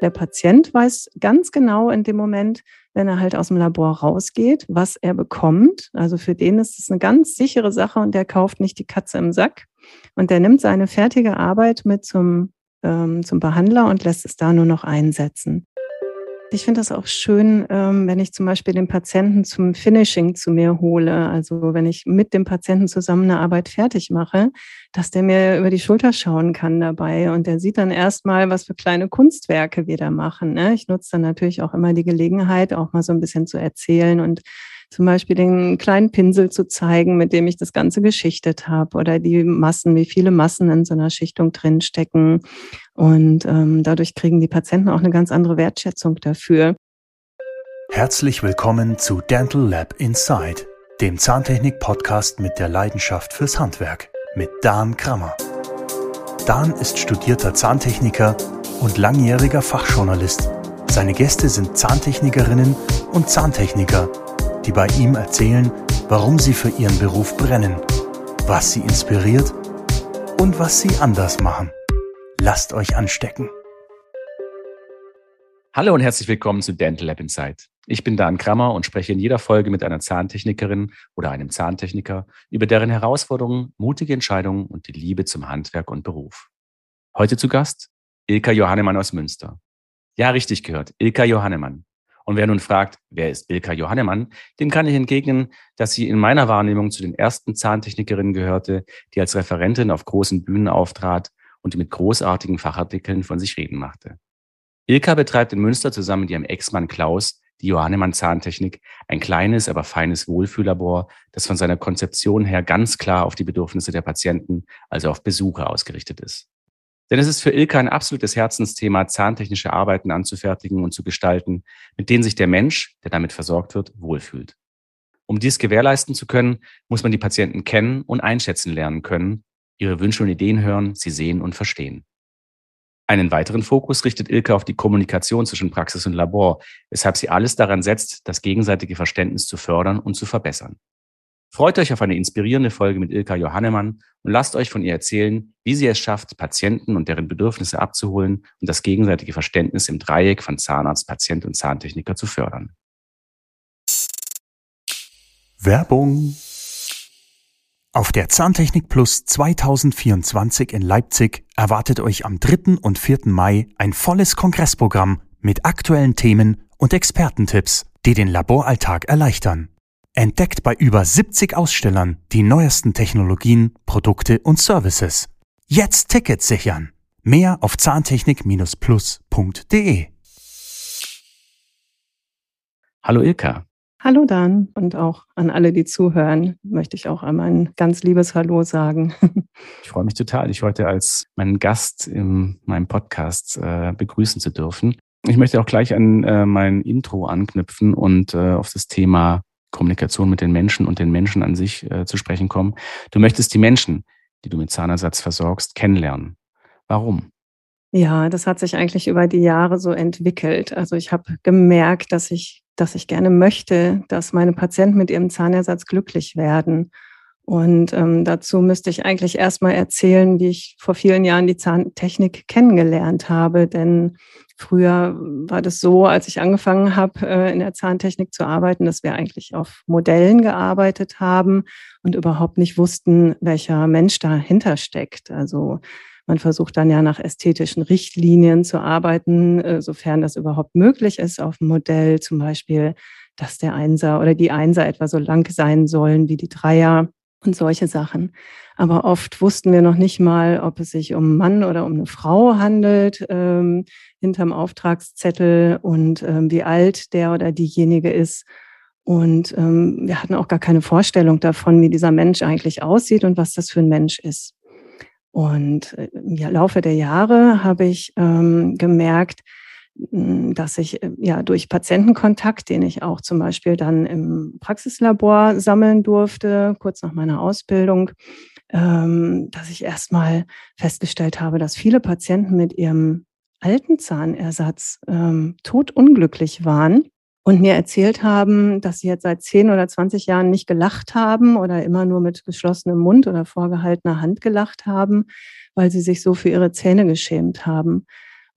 Der Patient weiß ganz genau in dem Moment, wenn er halt aus dem Labor rausgeht, was er bekommt. Also für den ist es eine ganz sichere Sache und der kauft nicht die Katze im Sack. Und der nimmt seine fertige Arbeit mit zum, ähm, zum Behandler und lässt es da nur noch einsetzen. Ich finde das auch schön, ähm, wenn ich zum Beispiel den Patienten zum Finishing zu mir hole. Also wenn ich mit dem Patienten zusammen eine Arbeit fertig mache, dass der mir über die Schulter schauen kann dabei und der sieht dann erstmal, was für kleine Kunstwerke wir da machen. Ne? Ich nutze dann natürlich auch immer die Gelegenheit, auch mal so ein bisschen zu erzählen und zum Beispiel den kleinen Pinsel zu zeigen, mit dem ich das Ganze geschichtet habe oder die Massen, wie viele Massen in so einer Schichtung drinstecken. Und ähm, dadurch kriegen die Patienten auch eine ganz andere Wertschätzung dafür. Herzlich willkommen zu Dental Lab Inside, dem Zahntechnik-Podcast mit der Leidenschaft fürs Handwerk mit Dan Krammer. Dan ist studierter Zahntechniker und langjähriger Fachjournalist. Seine Gäste sind Zahntechnikerinnen und Zahntechniker die bei ihm erzählen, warum sie für ihren Beruf brennen, was sie inspiriert und was sie anders machen. Lasst euch anstecken. Hallo und herzlich willkommen zu Dental Lab Insight. Ich bin Dan Krammer und spreche in jeder Folge mit einer Zahntechnikerin oder einem Zahntechniker über deren Herausforderungen, mutige Entscheidungen und die Liebe zum Handwerk und Beruf. Heute zu Gast Ilka Johannemann aus Münster. Ja, richtig gehört, Ilka Johannemann. Und wer nun fragt, wer ist Ilka Johannemann, dem kann ich entgegnen, dass sie in meiner Wahrnehmung zu den ersten Zahntechnikerinnen gehörte, die als Referentin auf großen Bühnen auftrat und mit großartigen Fachartikeln von sich reden machte. Ilka betreibt in Münster zusammen mit ihrem Ex-Mann Klaus die Johannemann Zahntechnik, ein kleines, aber feines Wohlfühllabor, das von seiner Konzeption her ganz klar auf die Bedürfnisse der Patienten, also auf Besucher ausgerichtet ist. Denn es ist für Ilka ein absolutes Herzensthema, zahntechnische Arbeiten anzufertigen und zu gestalten, mit denen sich der Mensch, der damit versorgt wird, wohlfühlt. Um dies gewährleisten zu können, muss man die Patienten kennen und einschätzen lernen können, ihre Wünsche und Ideen hören, sie sehen und verstehen. Einen weiteren Fokus richtet Ilka auf die Kommunikation zwischen Praxis und Labor, weshalb sie alles daran setzt, das gegenseitige Verständnis zu fördern und zu verbessern. Freut euch auf eine inspirierende Folge mit Ilka Johannemann und lasst euch von ihr erzählen, wie sie es schafft, Patienten und deren Bedürfnisse abzuholen und das gegenseitige Verständnis im Dreieck von Zahnarzt, Patient und Zahntechniker zu fördern. Werbung auf der Zahntechnik Plus 2024 in Leipzig erwartet euch am 3. und 4. Mai ein volles Kongressprogramm mit aktuellen Themen und Expertentipps, die den Laboralltag erleichtern. Entdeckt bei über 70 Ausstellern die neuesten Technologien, Produkte und Services. Jetzt Tickets sichern. Mehr auf zahntechnik-plus.de. Hallo Ilka. Hallo Dan und auch an alle, die zuhören, möchte ich auch einmal ein ganz liebes Hallo sagen. Ich freue mich total, dich heute als meinen Gast in meinem Podcast äh, begrüßen zu dürfen. Ich möchte auch gleich an äh, mein Intro anknüpfen und äh, auf das Thema Kommunikation mit den Menschen und den Menschen an sich äh, zu sprechen kommen. Du möchtest die Menschen, die du mit Zahnersatz versorgst, kennenlernen. Warum? Ja, das hat sich eigentlich über die Jahre so entwickelt. Also ich habe gemerkt, dass ich, dass ich gerne möchte, dass meine Patienten mit ihrem Zahnersatz glücklich werden. Und ähm, dazu müsste ich eigentlich erstmal erzählen, wie ich vor vielen Jahren die Zahntechnik kennengelernt habe. Denn Früher war das so, als ich angefangen habe, äh, in der Zahntechnik zu arbeiten, dass wir eigentlich auf Modellen gearbeitet haben und überhaupt nicht wussten, welcher Mensch dahinter steckt. Also man versucht dann ja nach ästhetischen Richtlinien zu arbeiten, äh, sofern das überhaupt möglich ist auf dem Modell. Zum Beispiel, dass der Einser oder die Einser etwa so lang sein sollen wie die Dreier und solche Sachen. Aber oft wussten wir noch nicht mal, ob es sich um einen Mann oder um eine Frau handelt ähm, hinterm Auftragszettel und ähm, wie alt der oder diejenige ist. Und ähm, wir hatten auch gar keine Vorstellung davon, wie dieser Mensch eigentlich aussieht und was das für ein Mensch ist. Und äh, im Laufe der Jahre habe ich ähm, gemerkt, dass ich äh, ja durch Patientenkontakt, den ich auch zum Beispiel dann im Praxislabor sammeln durfte, kurz nach meiner Ausbildung, ähm, dass ich erstmal festgestellt habe, dass viele Patienten mit ihrem alten Zahnersatz ähm, totunglücklich waren und mir erzählt haben, dass sie jetzt seit 10 oder 20 Jahren nicht gelacht haben oder immer nur mit geschlossenem Mund oder vorgehaltener Hand gelacht haben, weil sie sich so für ihre Zähne geschämt haben.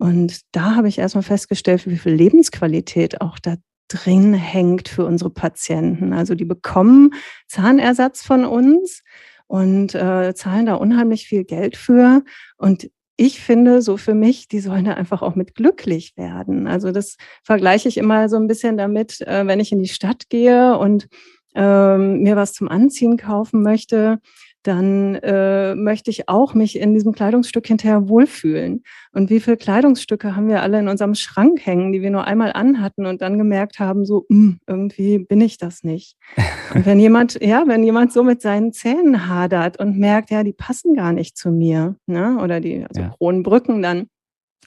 Und da habe ich erstmal festgestellt, wie viel Lebensqualität auch da drin hängt für unsere Patienten. Also die bekommen Zahnersatz von uns und äh, zahlen da unheimlich viel Geld für. Und ich finde, so für mich, die sollen da einfach auch mit glücklich werden. Also das vergleiche ich immer so ein bisschen damit, äh, wenn ich in die Stadt gehe und ähm, mir was zum Anziehen kaufen möchte, dann äh, möchte ich auch mich in diesem Kleidungsstück hinterher wohlfühlen. Und wie viele Kleidungsstücke haben wir alle in unserem Schrank hängen, die wir nur einmal anhatten und dann gemerkt haben, so hm, irgendwie bin ich das nicht. Und wenn jemand, ja, wenn jemand so mit seinen Zähnen hadert und merkt, ja, die passen gar nicht zu mir, ne? oder die also ja. Kronenbrücken dann,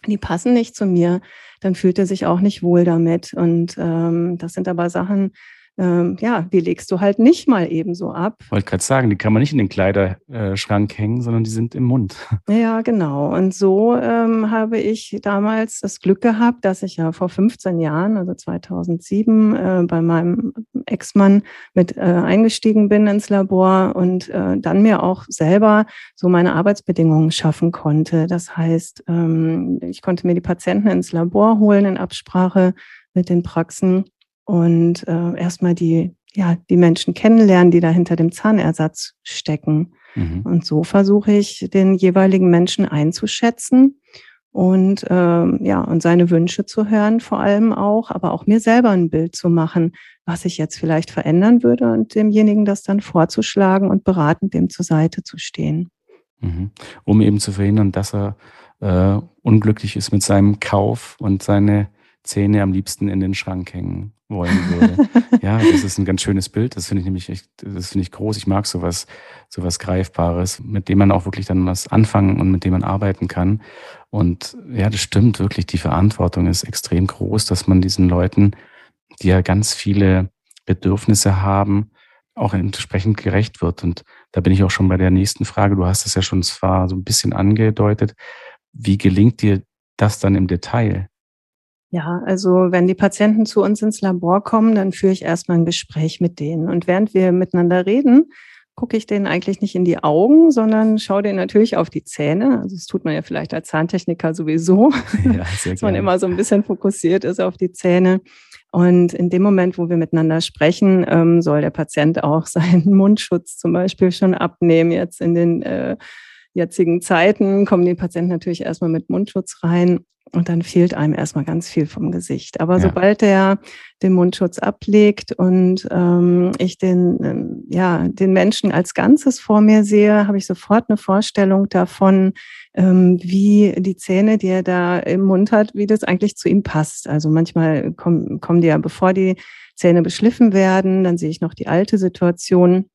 die passen nicht zu mir, dann fühlt er sich auch nicht wohl damit. Und ähm, das sind aber Sachen, ähm, ja, die legst du halt nicht mal ebenso ab. Wollte gerade sagen, die kann man nicht in den Kleiderschrank hängen, sondern die sind im Mund. Ja, genau. Und so ähm, habe ich damals das Glück gehabt, dass ich ja vor 15 Jahren, also 2007, äh, bei meinem Ex-Mann mit äh, eingestiegen bin ins Labor und äh, dann mir auch selber so meine Arbeitsbedingungen schaffen konnte. Das heißt, ähm, ich konnte mir die Patienten ins Labor holen in Absprache mit den Praxen und äh, erstmal die, ja, die Menschen kennenlernen, die da hinter dem Zahnersatz stecken. Mhm. Und so versuche ich, den jeweiligen Menschen einzuschätzen und ähm, ja, und seine Wünsche zu hören, vor allem auch, aber auch mir selber ein Bild zu machen, was ich jetzt vielleicht verändern würde und demjenigen das dann vorzuschlagen und beratend dem zur Seite zu stehen. Mhm. Um eben zu verhindern, dass er äh, unglücklich ist mit seinem Kauf und seine Zähne am liebsten in den Schrank hängen wollen würde. ja, das ist ein ganz schönes Bild. Das finde ich nämlich echt, das finde ich groß. Ich mag sowas, sowas Greifbares, mit dem man auch wirklich dann was anfangen und mit dem man arbeiten kann. Und ja, das stimmt wirklich. Die Verantwortung ist extrem groß, dass man diesen Leuten, die ja ganz viele Bedürfnisse haben, auch entsprechend gerecht wird. Und da bin ich auch schon bei der nächsten Frage. Du hast es ja schon zwar so ein bisschen angedeutet. Wie gelingt dir das dann im Detail? Ja, also wenn die Patienten zu uns ins Labor kommen, dann führe ich erstmal ein Gespräch mit denen. Und während wir miteinander reden, gucke ich denen eigentlich nicht in die Augen, sondern schaue denen natürlich auf die Zähne. Also das tut man ja vielleicht als Zahntechniker sowieso, ja, dass man immer so ein bisschen fokussiert ist auf die Zähne. Und in dem Moment, wo wir miteinander sprechen, ähm, soll der Patient auch seinen Mundschutz zum Beispiel schon abnehmen. Jetzt in den äh, jetzigen Zeiten kommen die Patienten natürlich erstmal mit Mundschutz rein und dann fehlt einem erstmal ganz viel vom Gesicht. Aber ja. sobald der den Mundschutz ablegt und ähm, ich den, ähm, ja, den Menschen als Ganzes vor mir sehe, habe ich sofort eine Vorstellung davon, ähm, wie die Zähne, die er da im Mund hat, wie das eigentlich zu ihm passt. Also manchmal kommen, kommen die ja, bevor die Zähne beschliffen werden, dann sehe ich noch die alte Situation.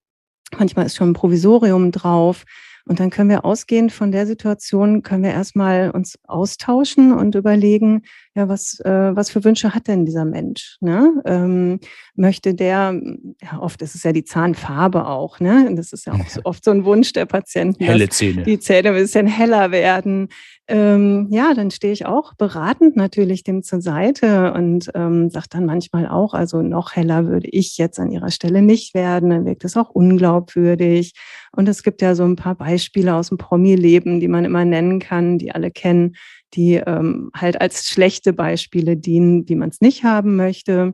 Manchmal ist schon ein Provisorium drauf. Und dann können wir ausgehend von der Situation, können wir erstmal uns austauschen und überlegen, ja, was, äh, was für Wünsche hat denn dieser Mensch? Ne? Ähm, möchte der, ja, oft ist es ja die Zahnfarbe auch, ne? Das ist ja auch so, oft so ein Wunsch der Patienten. Helle Zähne. Die Zähne ein bisschen heller werden. Ähm, ja, dann stehe ich auch beratend natürlich dem zur Seite und ähm, sage dann manchmal auch, also noch heller würde ich jetzt an ihrer Stelle nicht werden, dann wirkt es auch unglaubwürdig. Und es gibt ja so ein paar Beispiele aus dem Promi-Leben, die man immer nennen kann, die alle kennen die ähm, halt als schlechte Beispiele dienen, wie man es nicht haben möchte.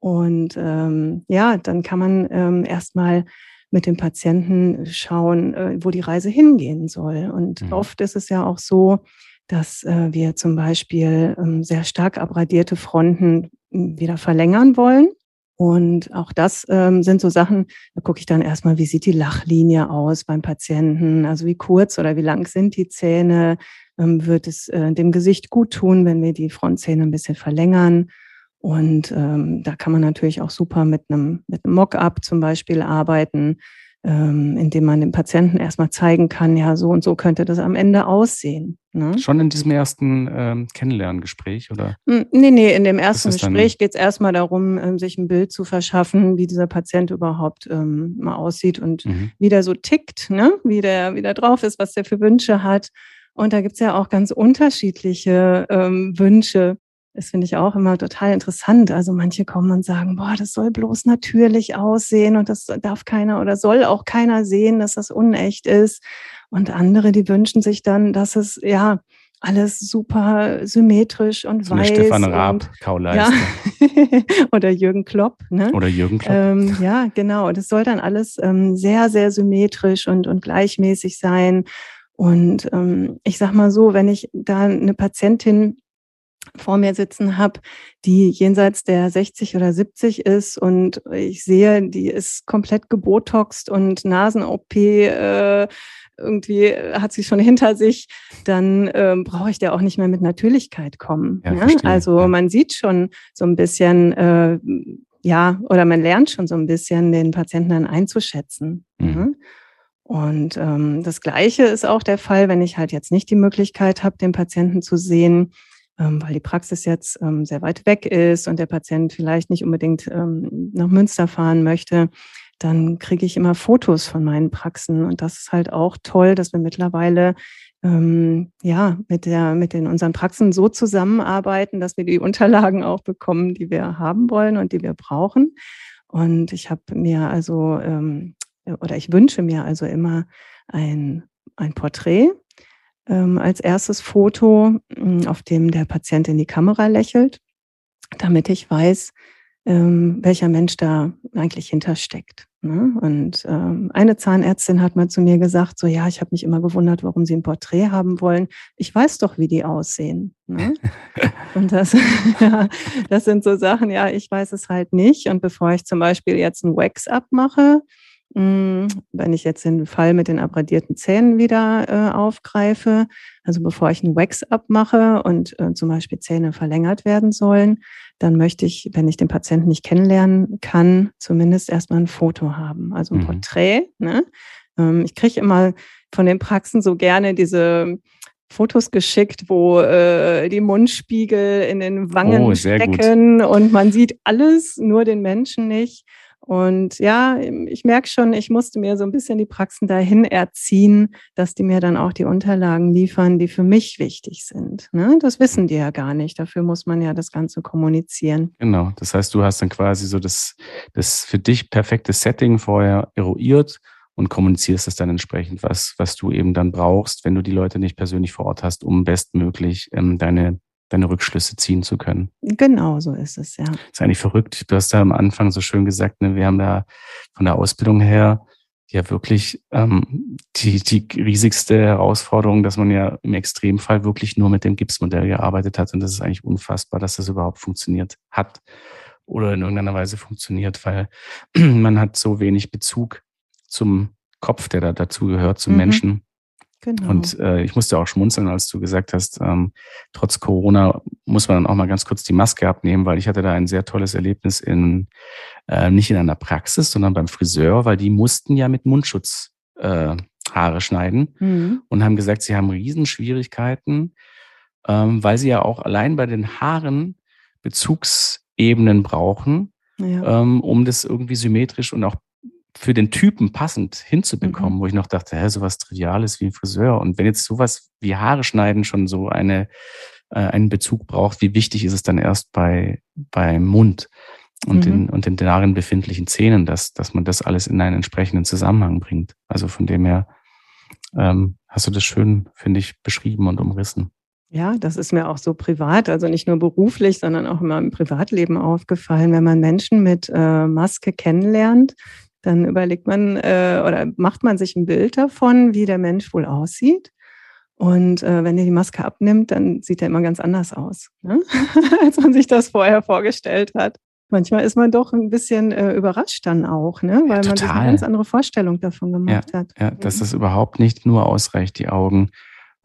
Und ähm, ja, dann kann man ähm, erstmal mit dem Patienten schauen, äh, wo die Reise hingehen soll. Und mhm. oft ist es ja auch so, dass äh, wir zum Beispiel ähm, sehr stark abradierte Fronten hm, wieder verlängern wollen. Und auch das ähm, sind so Sachen, da gucke ich dann erstmal, wie sieht die Lachlinie aus beim Patienten, also wie kurz oder wie lang sind die Zähne, ähm, wird es äh, dem Gesicht gut tun, wenn wir die Frontzähne ein bisschen verlängern. Und ähm, da kann man natürlich auch super mit einem, mit einem Mock-up zum Beispiel arbeiten, ähm, indem man dem Patienten erstmal zeigen kann, ja, so und so könnte das am Ende aussehen. Ne? Schon in diesem ersten ähm, Kennenlerngespräch, oder? Hm, nee, nee, in dem ersten Gespräch geht es erstmal darum, ähm, sich ein Bild zu verschaffen, wie dieser Patient überhaupt ähm, mal aussieht und mhm. wie der so tickt, ne? wie, der, wie der drauf ist, was der für Wünsche hat. Und da gibt es ja auch ganz unterschiedliche ähm, Wünsche. Das finde ich auch immer total interessant. Also manche kommen und sagen, boah, das soll bloß natürlich aussehen und das darf keiner oder soll auch keiner sehen, dass das unecht ist. Und andere, die wünschen sich dann, dass es ja alles super symmetrisch und so weiß. Stefan Raab, Kauleiste. Ja. Oder Jürgen Klopp. Ne? Oder Jürgen Klopp. Ähm, ja, genau. Das soll dann alles ähm, sehr, sehr symmetrisch und, und gleichmäßig sein. Und ähm, ich sag mal so, wenn ich da eine Patientin vor mir sitzen habe, die jenseits der 60 oder 70 ist und ich sehe, die ist komplett gebotoxt und Nasen-OP äh, irgendwie hat sie schon hinter sich, dann äh, brauche ich da auch nicht mehr mit Natürlichkeit kommen. Ja, ne? Also ja. man sieht schon so ein bisschen, äh, ja, oder man lernt schon so ein bisschen, den Patienten dann einzuschätzen. Mhm. Ne? Und ähm, das Gleiche ist auch der Fall, wenn ich halt jetzt nicht die Möglichkeit habe, den Patienten zu sehen, weil die Praxis jetzt ähm, sehr weit weg ist und der Patient vielleicht nicht unbedingt ähm, nach Münster fahren möchte, dann kriege ich immer Fotos von meinen Praxen. Und das ist halt auch toll, dass wir mittlerweile ähm, ja mit der mit den unseren Praxen so zusammenarbeiten, dass wir die Unterlagen auch bekommen, die wir haben wollen und die wir brauchen. Und ich habe mir also ähm, oder ich wünsche mir also immer ein, ein Porträt ähm, als erstes Foto, hm, auf dem der Patient in die Kamera lächelt, damit ich weiß, ähm, welcher Mensch da eigentlich hintersteckt. Ne? Und ähm, eine Zahnärztin hat mal zu mir gesagt, so ja, ich habe mich immer gewundert, warum Sie ein Porträt haben wollen. Ich weiß doch, wie die aussehen. Ne? Und das, ja, das sind so Sachen, ja, ich weiß es halt nicht. Und bevor ich zum Beispiel jetzt ein Wax-up mache, hm, wenn ich jetzt den Fall mit den abradierten Zähnen wieder äh, aufgreife, also bevor ich einen Wax-up mache und äh, zum Beispiel Zähne verlängert werden sollen, dann möchte ich, wenn ich den Patienten nicht kennenlernen kann, zumindest erstmal ein Foto haben, also ein mhm. Porträt. Ne? Ähm, ich kriege immer von den Praxen so gerne diese Fotos geschickt, wo äh, die Mundspiegel in den Wangen oh, stecken und man sieht alles, nur den Menschen nicht. Und ja, ich merke schon, ich musste mir so ein bisschen die Praxen dahin erziehen, dass die mir dann auch die Unterlagen liefern, die für mich wichtig sind. Ne? Das wissen die ja gar nicht. Dafür muss man ja das Ganze kommunizieren. Genau. Das heißt, du hast dann quasi so das, das für dich perfekte Setting vorher eruiert und kommunizierst es dann entsprechend, was, was du eben dann brauchst, wenn du die Leute nicht persönlich vor Ort hast, um bestmöglich ähm, deine deine Rückschlüsse ziehen zu können. Genau, so ist es, ja. Das ist eigentlich verrückt. Du hast ja am Anfang so schön gesagt, ne, wir haben da von der Ausbildung her ja wirklich ähm, die, die riesigste Herausforderung, dass man ja im Extremfall wirklich nur mit dem Gipsmodell gearbeitet hat. Und das ist eigentlich unfassbar, dass das überhaupt funktioniert hat oder in irgendeiner Weise funktioniert, weil man hat so wenig Bezug zum Kopf, der da dazu gehört, zum mhm. Menschen. Genau. Und äh, ich musste auch schmunzeln, als du gesagt hast, ähm, trotz Corona muss man dann auch mal ganz kurz die Maske abnehmen, weil ich hatte da ein sehr tolles Erlebnis in, äh, nicht in einer Praxis, sondern beim Friseur, weil die mussten ja mit Mundschutz äh, Haare schneiden mhm. und haben gesagt, sie haben Riesenschwierigkeiten, ähm, weil sie ja auch allein bei den Haaren Bezugsebenen brauchen, ja. ähm, um das irgendwie symmetrisch und auch für den Typen passend hinzubekommen, mhm. wo ich noch dachte, hä, sowas Triviales wie ein Friseur. Und wenn jetzt sowas wie Haare schneiden schon so eine, äh, einen Bezug braucht, wie wichtig ist es dann erst bei, beim Mund und, mhm. den, und den darin befindlichen Zähnen, dass, dass man das alles in einen entsprechenden Zusammenhang bringt. Also von dem her ähm, hast du das schön, finde ich, beschrieben und umrissen. Ja, das ist mir auch so privat, also nicht nur beruflich, sondern auch in meinem Privatleben aufgefallen. Wenn man Menschen mit äh, Maske kennenlernt, dann überlegt man äh, oder macht man sich ein Bild davon, wie der Mensch wohl aussieht. Und äh, wenn er die Maske abnimmt, dann sieht er immer ganz anders aus, ne? als man sich das vorher vorgestellt hat. Manchmal ist man doch ein bisschen äh, überrascht dann auch, ne? weil ja, man sich eine ganz andere Vorstellung davon gemacht ja, hat. Ja, dass das überhaupt nicht nur ausreicht, die Augen.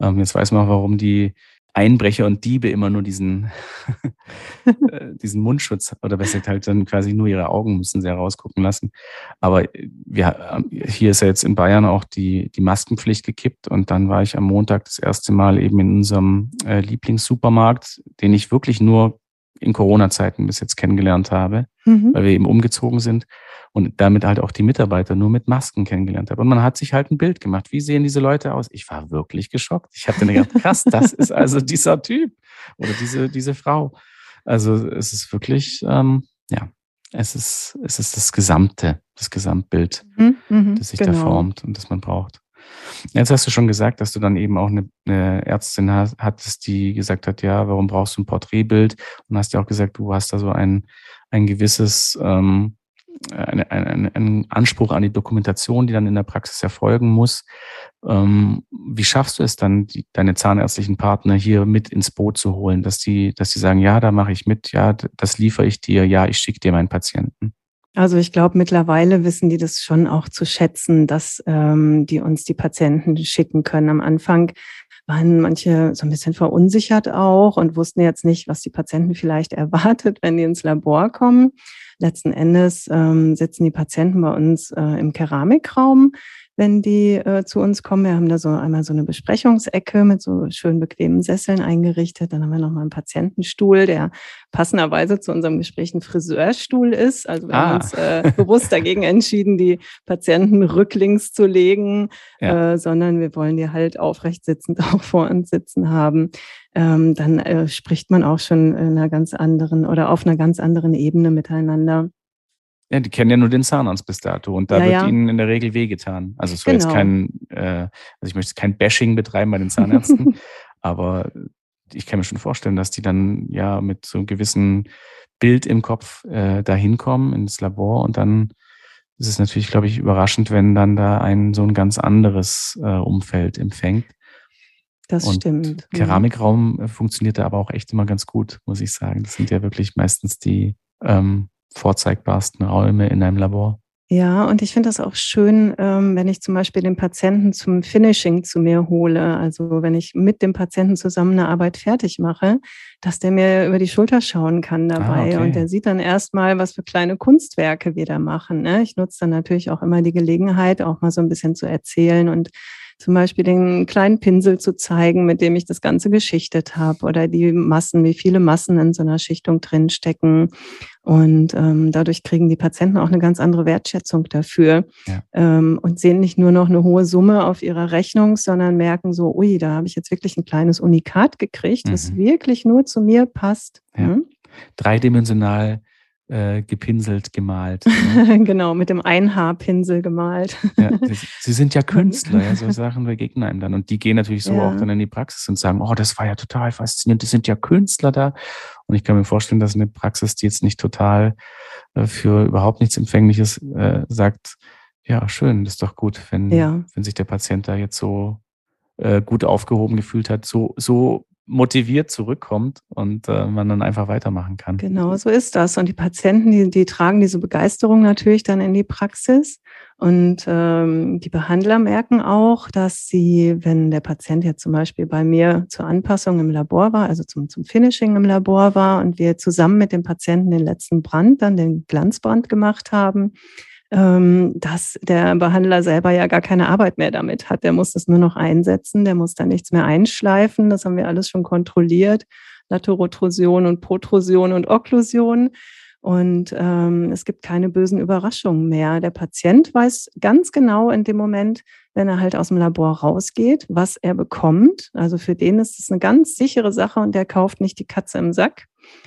Ähm, jetzt weiß man, warum die Einbrecher und Diebe immer nur diesen, äh, diesen Mundschutz oder besser halt dann quasi nur ihre Augen müssen sie herausgucken lassen. Aber äh, wir, hier ist ja jetzt in Bayern auch die, die Maskenpflicht gekippt und dann war ich am Montag das erste Mal eben in unserem äh, Lieblingssupermarkt, den ich wirklich nur in Corona-Zeiten bis jetzt kennengelernt habe, mhm. weil wir eben umgezogen sind und damit halt auch die Mitarbeiter nur mit Masken kennengelernt habe. Und man hat sich halt ein Bild gemacht. Wie sehen diese Leute aus? Ich war wirklich geschockt. Ich habe dann gedacht, krass, das ist also dieser Typ oder diese, diese Frau. Also es ist wirklich, ähm, ja, es ist, es ist das Gesamte, das Gesamtbild, mhm, mhm das sich genau. da formt und das man braucht. Jetzt hast du schon gesagt, dass du dann eben auch eine, eine Ärztin hattest, die gesagt hat, ja, warum brauchst du ein Porträtbild? Und hast ja auch gesagt, du hast da so ein, ein gewisses, ähm, eine, eine, einen Anspruch an die Dokumentation, die dann in der Praxis erfolgen muss. Ähm, wie schaffst du es dann, die, deine zahnärztlichen Partner hier mit ins Boot zu holen, dass die, dass die sagen, ja, da mache ich mit, ja, das liefere ich dir, ja, ich schicke dir meinen Patienten? Also ich glaube, mittlerweile wissen die das schon auch zu schätzen, dass ähm, die uns die Patienten schicken können. Am Anfang waren manche so ein bisschen verunsichert auch und wussten jetzt nicht, was die Patienten vielleicht erwartet, wenn die ins Labor kommen. Letzten Endes ähm, sitzen die Patienten bei uns äh, im Keramikraum wenn die äh, zu uns kommen. Wir haben da so einmal so eine Besprechungsecke mit so schön bequemen Sesseln eingerichtet. Dann haben wir nochmal einen Patientenstuhl, der passenderweise zu unserem Gespräch ein Friseurstuhl ist. Also wir ah. haben uns äh, bewusst dagegen entschieden, die Patienten rücklings zu legen, ja. äh, sondern wir wollen die halt aufrecht sitzend auch vor uns sitzen haben. Ähm, dann äh, spricht man auch schon in einer ganz anderen oder auf einer ganz anderen Ebene miteinander. Ja, die kennen ja nur den Zahnarzt bis dato und da ja, wird ja. ihnen in der Regel wehgetan. Also es soll genau. jetzt kein, äh, also ich möchte kein Bashing betreiben bei den Zahnärzten, aber ich kann mir schon vorstellen, dass die dann ja mit so einem gewissen Bild im Kopf äh, da hinkommen ins Labor und dann ist es natürlich, glaube ich, überraschend, wenn dann da ein so ein ganz anderes äh, Umfeld empfängt. Das und stimmt. Keramikraum äh, funktioniert da aber auch echt immer ganz gut, muss ich sagen. Das sind ja wirklich meistens die ähm, vorzeigbarsten Räume in einem Labor. Ja, und ich finde das auch schön, ähm, wenn ich zum Beispiel den Patienten zum Finishing zu mir hole. Also wenn ich mit dem Patienten zusammen eine Arbeit fertig mache, dass der mir über die Schulter schauen kann ah, dabei. Ah, okay. Und der sieht dann erstmal, was für kleine Kunstwerke wir da machen. Ne? Ich nutze dann natürlich auch immer die Gelegenheit, auch mal so ein bisschen zu erzählen und zum Beispiel den kleinen Pinsel zu zeigen, mit dem ich das Ganze geschichtet habe oder die Massen, wie viele Massen in so einer Schichtung drinstecken. Und ähm, dadurch kriegen die Patienten auch eine ganz andere Wertschätzung dafür ja. ähm, und sehen nicht nur noch eine hohe Summe auf ihrer Rechnung, sondern merken so, ui, da habe ich jetzt wirklich ein kleines Unikat gekriegt, mhm. das wirklich nur zu mir passt. Ja. Hm? Dreidimensional äh, gepinselt, gemalt. Ne? genau, mit dem Einhaarpinsel gemalt. ja, sie, sie, sind ja Künstler, ja, so Sachen begegnen einem dann. Und die gehen natürlich so ja. auch dann in die Praxis und sagen, oh, das war ja total faszinierend, die sind ja Künstler da. Und ich kann mir vorstellen, dass eine Praxis, die jetzt nicht total äh, für überhaupt nichts Empfängliches äh, sagt, ja, schön, das ist doch gut, wenn, ja. wenn sich der Patient da jetzt so äh, gut aufgehoben gefühlt hat, so, so motiviert zurückkommt und äh, man dann einfach weitermachen kann. Genau, so ist das. Und die Patienten, die, die tragen diese Begeisterung natürlich dann in die Praxis. Und ähm, die Behandler merken auch, dass sie, wenn der Patient jetzt zum Beispiel bei mir zur Anpassung im Labor war, also zum, zum Finishing im Labor war und wir zusammen mit dem Patienten den letzten Brand, dann den Glanzbrand gemacht haben, dass der Behandler selber ja gar keine Arbeit mehr damit hat. Der muss das nur noch einsetzen, der muss da nichts mehr einschleifen. Das haben wir alles schon kontrolliert. Laterotrusion und Protrusion und Okklusion. Und ähm, es gibt keine bösen Überraschungen mehr. Der Patient weiß ganz genau in dem Moment, wenn er halt aus dem Labor rausgeht, was er bekommt. Also für den ist es eine ganz sichere Sache und der kauft nicht die Katze im Sack.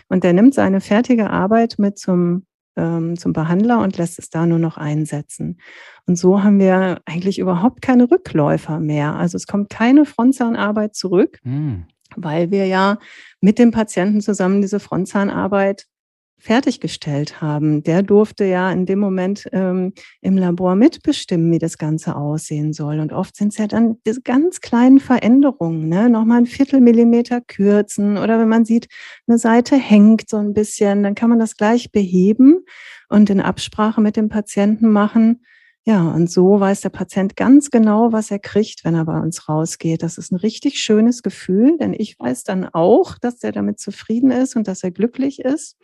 Und der nimmt seine fertige Arbeit mit zum ähm, zum Behandler und lässt es da nur noch einsetzen. Und so haben wir eigentlich überhaupt keine Rückläufer mehr. Also es kommt keine Frontzahnarbeit zurück, mhm. weil wir ja mit dem Patienten zusammen diese Frontzahnarbeit fertiggestellt haben, der durfte ja in dem Moment ähm, im Labor mitbestimmen, wie das Ganze aussehen soll. Und oft sind es ja dann diese ganz kleinen Veränderungen, ne? nochmal ein Viertelmillimeter kürzen oder wenn man sieht, eine Seite hängt so ein bisschen, dann kann man das gleich beheben und in Absprache mit dem Patienten machen. Ja, und so weiß der Patient ganz genau, was er kriegt, wenn er bei uns rausgeht. Das ist ein richtig schönes Gefühl, denn ich weiß dann auch, dass er damit zufrieden ist und dass er glücklich ist.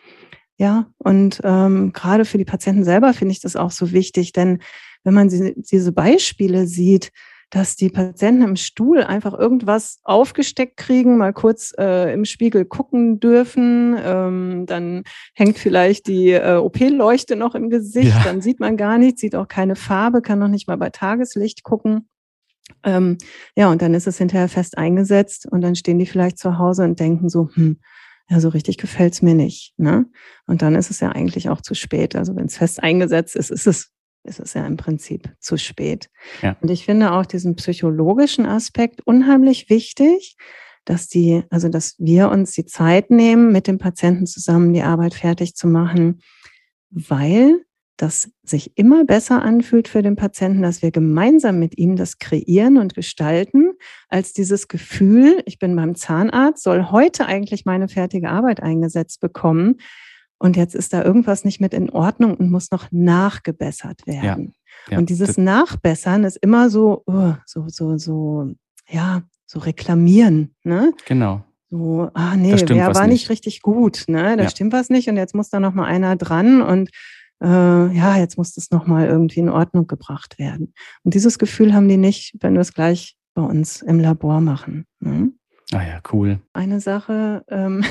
Ja, und ähm, gerade für die Patienten selber finde ich das auch so wichtig, denn wenn man sie, diese Beispiele sieht, dass die Patienten im Stuhl einfach irgendwas aufgesteckt kriegen, mal kurz äh, im Spiegel gucken dürfen, ähm, dann hängt vielleicht die äh, OP-Leuchte noch im Gesicht, ja. dann sieht man gar nichts, sieht auch keine Farbe, kann noch nicht mal bei Tageslicht gucken. Ähm, ja, und dann ist es hinterher fest eingesetzt und dann stehen die vielleicht zu Hause und denken so, hm, ja, so richtig gefällt's mir nicht. Ne? Und dann ist es ja eigentlich auch zu spät. Also wenn es fest eingesetzt ist, ist es ist es ja im Prinzip zu spät. Ja. Und ich finde auch diesen psychologischen Aspekt unheimlich wichtig, dass die, also dass wir uns die Zeit nehmen, mit dem Patienten zusammen die Arbeit fertig zu machen, weil das sich immer besser anfühlt für den Patienten, dass wir gemeinsam mit ihm das kreieren und gestalten, als dieses Gefühl, ich bin beim Zahnarzt, soll heute eigentlich meine fertige Arbeit eingesetzt bekommen und jetzt ist da irgendwas nicht mit in Ordnung und muss noch nachgebessert werden. Ja, ja, und dieses Nachbessern ist immer so, oh, so, so, so, ja, so reklamieren. Ne? Genau. So, ah nee, wer war nicht richtig gut, ne? Da ja. stimmt was nicht und jetzt muss da noch mal einer dran und äh, ja, jetzt muss das noch mal irgendwie in Ordnung gebracht werden. Und dieses Gefühl haben die nicht, wenn wir es gleich bei uns im Labor machen. Ne? Ah ja, cool. Eine Sache ähm,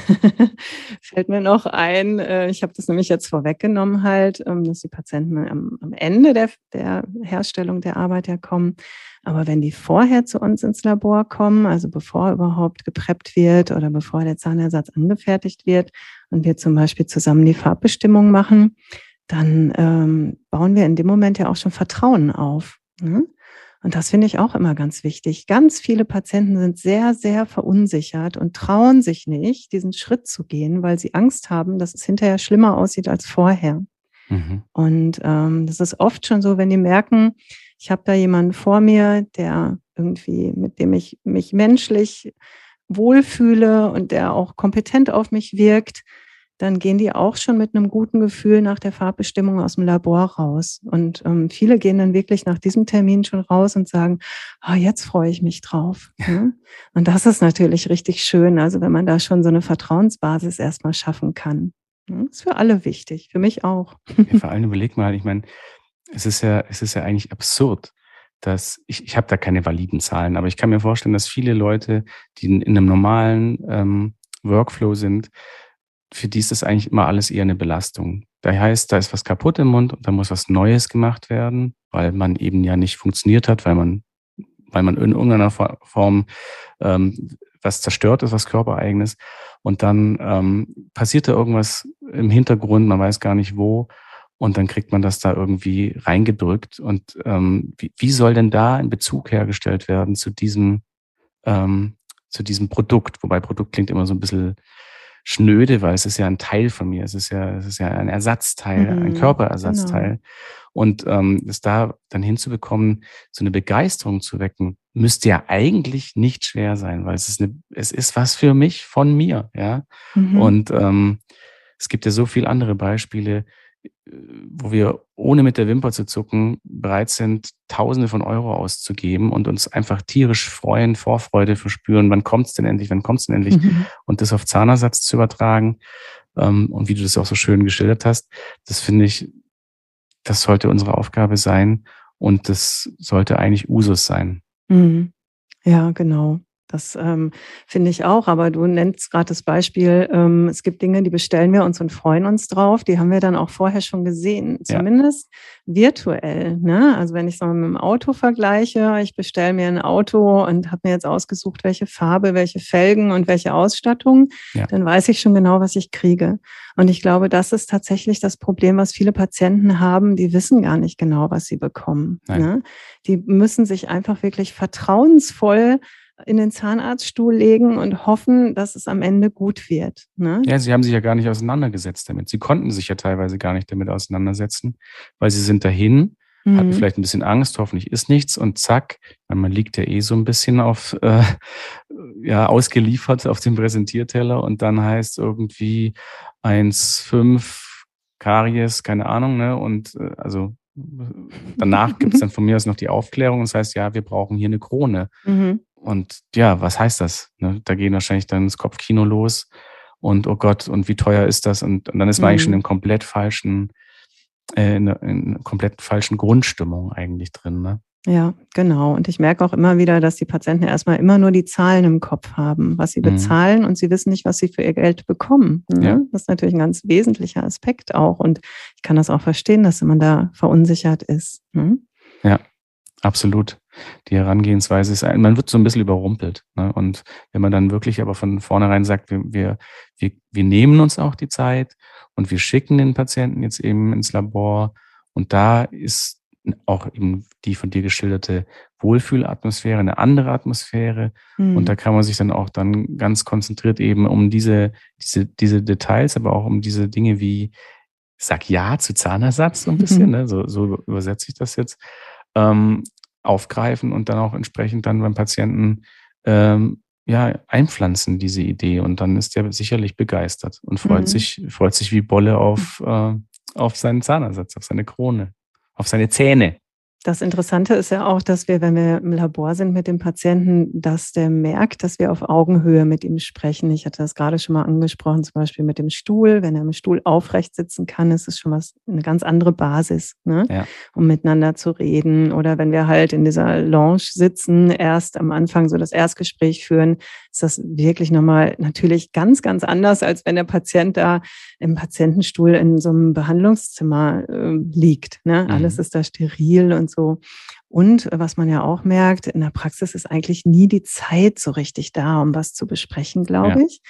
fällt mir noch ein. Äh, ich habe das nämlich jetzt vorweggenommen, halt, ähm, dass die Patienten am, am Ende der, der, Herstellung der Arbeit ja kommen. Aber wenn die vorher zu uns ins Labor kommen, also bevor überhaupt gepreppt wird oder bevor der Zahnersatz angefertigt wird und wir zum Beispiel zusammen die Farbbestimmung machen, dann ähm, bauen wir in dem Moment ja auch schon Vertrauen auf. Ne? Und das finde ich auch immer ganz wichtig. Ganz viele Patienten sind sehr, sehr verunsichert und trauen sich nicht, diesen Schritt zu gehen, weil sie Angst haben, dass es hinterher schlimmer aussieht als vorher. Mhm. Und ähm, das ist oft schon so, wenn die merken, ich habe da jemanden vor mir, der irgendwie, mit dem ich mich menschlich wohlfühle und der auch kompetent auf mich wirkt, dann gehen die auch schon mit einem guten Gefühl nach der Farbbestimmung aus dem Labor raus. Und ähm, viele gehen dann wirklich nach diesem Termin schon raus und sagen, ah, jetzt freue ich mich drauf. Ja. Und das ist natürlich richtig schön, also wenn man da schon so eine Vertrauensbasis erstmal schaffen kann. Ja, ist für alle wichtig, für mich auch. Ja, vor allem überleg mal, ich meine, es ist ja, es ist ja eigentlich absurd, dass ich, ich habe da keine validen Zahlen, aber ich kann mir vorstellen, dass viele Leute, die in, in einem normalen ähm, Workflow sind, für die ist das eigentlich immer alles eher eine Belastung. Da heißt, da ist was kaputt im Mund und da muss was Neues gemacht werden, weil man eben ja nicht funktioniert hat, weil man, weil man in irgendeiner Form ähm, was zerstört ist, was körpereigenes. Und dann ähm, passiert da irgendwas im Hintergrund, man weiß gar nicht wo. Und dann kriegt man das da irgendwie reingedrückt. Und ähm, wie, wie soll denn da ein Bezug hergestellt werden zu diesem, ähm, zu diesem Produkt? Wobei Produkt klingt immer so ein bisschen schnöde, weil es ist ja ein Teil von mir. Es ist ja, es ist ja ein Ersatzteil, mhm, ein Körperersatzteil. Genau. Und ähm, es da dann hinzubekommen, so eine Begeisterung zu wecken, müsste ja eigentlich nicht schwer sein, weil es ist eine, es ist was für mich von mir, ja. Mhm. Und ähm, es gibt ja so viele andere Beispiele, wo wir ohne mit der Wimper zu zucken bereit sind, Tausende von Euro auszugeben und uns einfach tierisch freuen, Vorfreude verspüren, wann kommt es denn endlich, wann kommt es denn endlich mhm. und das auf Zahnersatz zu übertragen ähm, und wie du das auch so schön geschildert hast, das finde ich, das sollte unsere Aufgabe sein und das sollte eigentlich Usus sein. Mhm. Ja, genau. Das ähm, finde ich auch, aber du nennst gerade das Beispiel, ähm, es gibt Dinge, die bestellen wir uns und freuen uns drauf, die haben wir dann auch vorher schon gesehen, zumindest ja. virtuell. Ne? Also wenn ich es mal mit dem Auto vergleiche, ich bestelle mir ein Auto und habe mir jetzt ausgesucht, welche Farbe, welche Felgen und welche Ausstattung, ja. dann weiß ich schon genau, was ich kriege. Und ich glaube, das ist tatsächlich das Problem, was viele Patienten haben, die wissen gar nicht genau, was sie bekommen. Ne? Die müssen sich einfach wirklich vertrauensvoll in den Zahnarztstuhl legen und hoffen, dass es am Ende gut wird. Ne? Ja, sie haben sich ja gar nicht auseinandergesetzt damit. Sie konnten sich ja teilweise gar nicht damit auseinandersetzen, weil sie sind dahin, mhm. hatten vielleicht ein bisschen Angst, hoffentlich ist nichts und zack, man liegt ja eh so ein bisschen auf, äh, ja, ausgeliefert auf dem Präsentierteller und dann heißt irgendwie 1,5 Karies, keine Ahnung, ne? Und äh, also danach gibt es dann von mir aus noch die Aufklärung. Das heißt, ja, wir brauchen hier eine Krone. Mhm. Und ja, was heißt das? Ne? Da gehen wahrscheinlich dann das Kopfkino los und oh Gott, und wie teuer ist das? Und, und dann ist man mhm. eigentlich schon mhm. im komplett falschen, äh, in, in komplett falschen Grundstimmung eigentlich drin. Ne? Ja, genau. Und ich merke auch immer wieder, dass die Patienten erstmal immer nur die Zahlen im Kopf haben, was sie mhm. bezahlen und sie wissen nicht, was sie für ihr Geld bekommen. Ne? Ja. Das ist natürlich ein ganz wesentlicher Aspekt auch. Und ich kann das auch verstehen, dass man da verunsichert ist. Ne? Ja, absolut die Herangehensweise ist, man wird so ein bisschen überrumpelt. Ne? Und wenn man dann wirklich aber von vornherein sagt, wir, wir, wir, wir nehmen uns auch die Zeit und wir schicken den Patienten jetzt eben ins Labor Und da ist auch eben die von dir geschilderte Wohlfühlatmosphäre, eine andere Atmosphäre. Mhm. Und da kann man sich dann auch dann ganz konzentriert eben um diese, diese, diese Details, aber auch um diese Dinge wie, sag ja zu Zahnersatz so ein bisschen, mhm. ne? so, so übersetze ich das jetzt, ähm, aufgreifen und dann auch entsprechend dann beim Patienten ähm, ja, einpflanzen, diese Idee. Und dann ist der sicherlich begeistert und freut mhm. sich, freut sich wie Bolle auf, äh, auf seinen Zahnersatz, auf seine Krone auf seine Zähne. Das Interessante ist ja auch, dass wir, wenn wir im Labor sind mit dem Patienten, dass der merkt, dass wir auf Augenhöhe mit ihm sprechen. Ich hatte das gerade schon mal angesprochen, zum Beispiel mit dem Stuhl. Wenn er im Stuhl aufrecht sitzen kann, ist es schon was, eine ganz andere Basis, ne? Ja. um miteinander zu reden. Oder wenn wir halt in dieser Lounge sitzen, erst am Anfang so das Erstgespräch führen, ist das wirklich nochmal natürlich ganz, ganz anders, als wenn der Patient da im Patientenstuhl in so einem Behandlungszimmer äh, liegt. Ne? Mhm. Alles ist da steril und so. Und äh, was man ja auch merkt, in der Praxis ist eigentlich nie die Zeit so richtig da, um was zu besprechen, glaube ja. ich.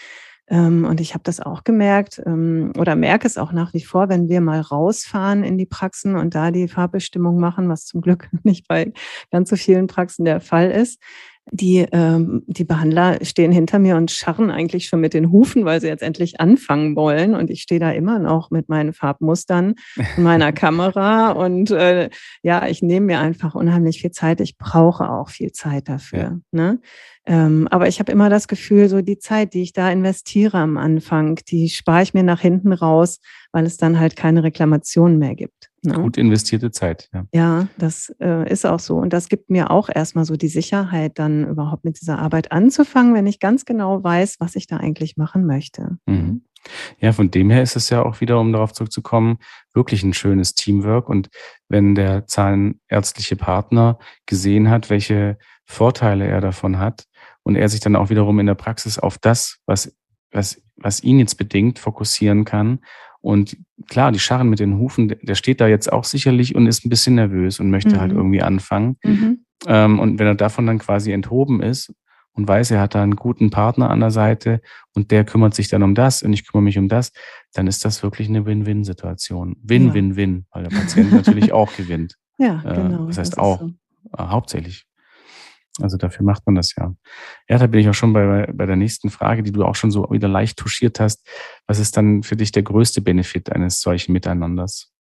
Ähm, und ich habe das auch gemerkt ähm, oder merke es auch nach wie vor, wenn wir mal rausfahren in die Praxen und da die Farbbestimmung machen, was zum Glück nicht bei ganz so vielen Praxen der Fall ist, die, ähm, die Behandler stehen hinter mir und scharren eigentlich schon mit den Hufen, weil sie jetzt endlich anfangen wollen. Und ich stehe da immer noch mit meinen Farbmustern in meiner Kamera. Und äh, ja, ich nehme mir einfach unheimlich viel Zeit. Ich brauche auch viel Zeit dafür. Ja. Ne? Ähm, aber ich habe immer das Gefühl, so die Zeit, die ich da investiere am Anfang, die spare ich mir nach hinten raus, weil es dann halt keine Reklamation mehr gibt. Ne? Gut investierte Zeit. Ja, ja das äh, ist auch so. Und das gibt mir auch erstmal so die Sicherheit, dann überhaupt mit dieser Arbeit anzufangen, wenn ich ganz genau weiß, was ich da eigentlich machen möchte. Mhm. Ja, von dem her ist es ja auch wieder, um darauf zurückzukommen, wirklich ein schönes Teamwork. Und wenn der zahnärztliche Partner gesehen hat, welche Vorteile er davon hat und er sich dann auch wiederum in der Praxis auf das, was, was, was ihn jetzt bedingt, fokussieren kann und klar, die Scharren mit den Hufen, der steht da jetzt auch sicherlich und ist ein bisschen nervös und möchte halt mhm. halt irgendwie anfangen. Mhm. Ähm, und wenn er davon dann quasi enthoben ist und weiß, er hat da einen guten Partner an der Seite und der kümmert sich dann um das und ich kümmere mich um das, dann ist das wirklich eine Win-Win-Situation. Win-Win-Win, weil der Patient natürlich auch gewinnt. Ja, äh, genau. Äh, das heißt das auch, so. äh, hauptsächlich. Also dafür macht man das ja. Ja, da bin ich auch schon bei, bei der nächsten Frage, die du auch schon so wieder leicht touchiert hast. Was ist dann für dich der größte Benefit eines solchen Miteinanders?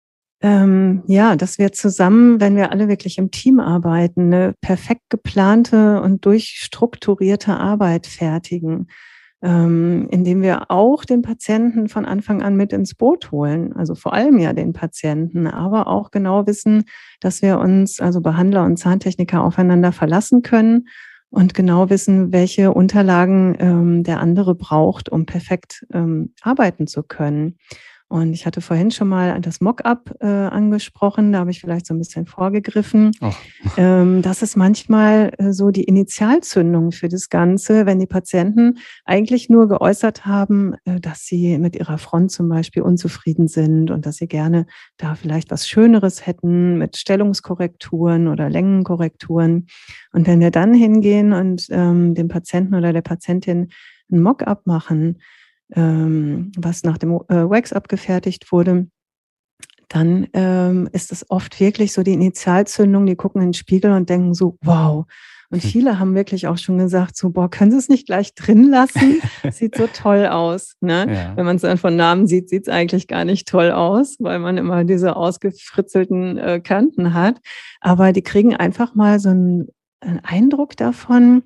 Ähm, ja, dass wir zusammen, wenn wir alle wirklich im Team arbeiten, eine perfekt geplante und durchstrukturierte Arbeit fertigen ähm, indem wir auch den Patienten von Anfang an mit ins Boot holen. Also vor allem ja den Patienten, aber auch genau wissen, dass wir uns, also Behandler und Zahntechniker, aufeinander verlassen können und genau wissen, welche Unterlagen ähm, der andere braucht, um perfekt ähm, arbeiten zu können. Und ich hatte vorhin schon mal das Mockup äh, angesprochen, da habe ich vielleicht so ein bisschen vorgegriffen. Ähm, das ist manchmal äh, so die Initialzündung für das Ganze, wenn die Patienten eigentlich nur geäußert haben, äh, dass sie mit ihrer Front zum Beispiel unzufrieden sind und dass sie gerne da vielleicht was Schöneres hätten mit Stellungskorrekturen oder Längenkorrekturen. Und wenn wir dann hingehen und ähm, dem Patienten oder der Patientin ein Mockup machen, ähm, was nach dem äh, Wax abgefertigt wurde, dann ähm, ist es oft wirklich so die Initialzündung, die gucken in den Spiegel und denken so, wow. Und hm. viele haben wirklich auch schon gesagt, so, boah, können Sie es nicht gleich drin lassen? Sieht so toll aus. Ne? Ja. Wenn man es dann von Namen sieht, sieht es eigentlich gar nicht toll aus, weil man immer diese ausgefritzelten äh, Kanten hat. Aber die kriegen einfach mal so einen, einen Eindruck davon,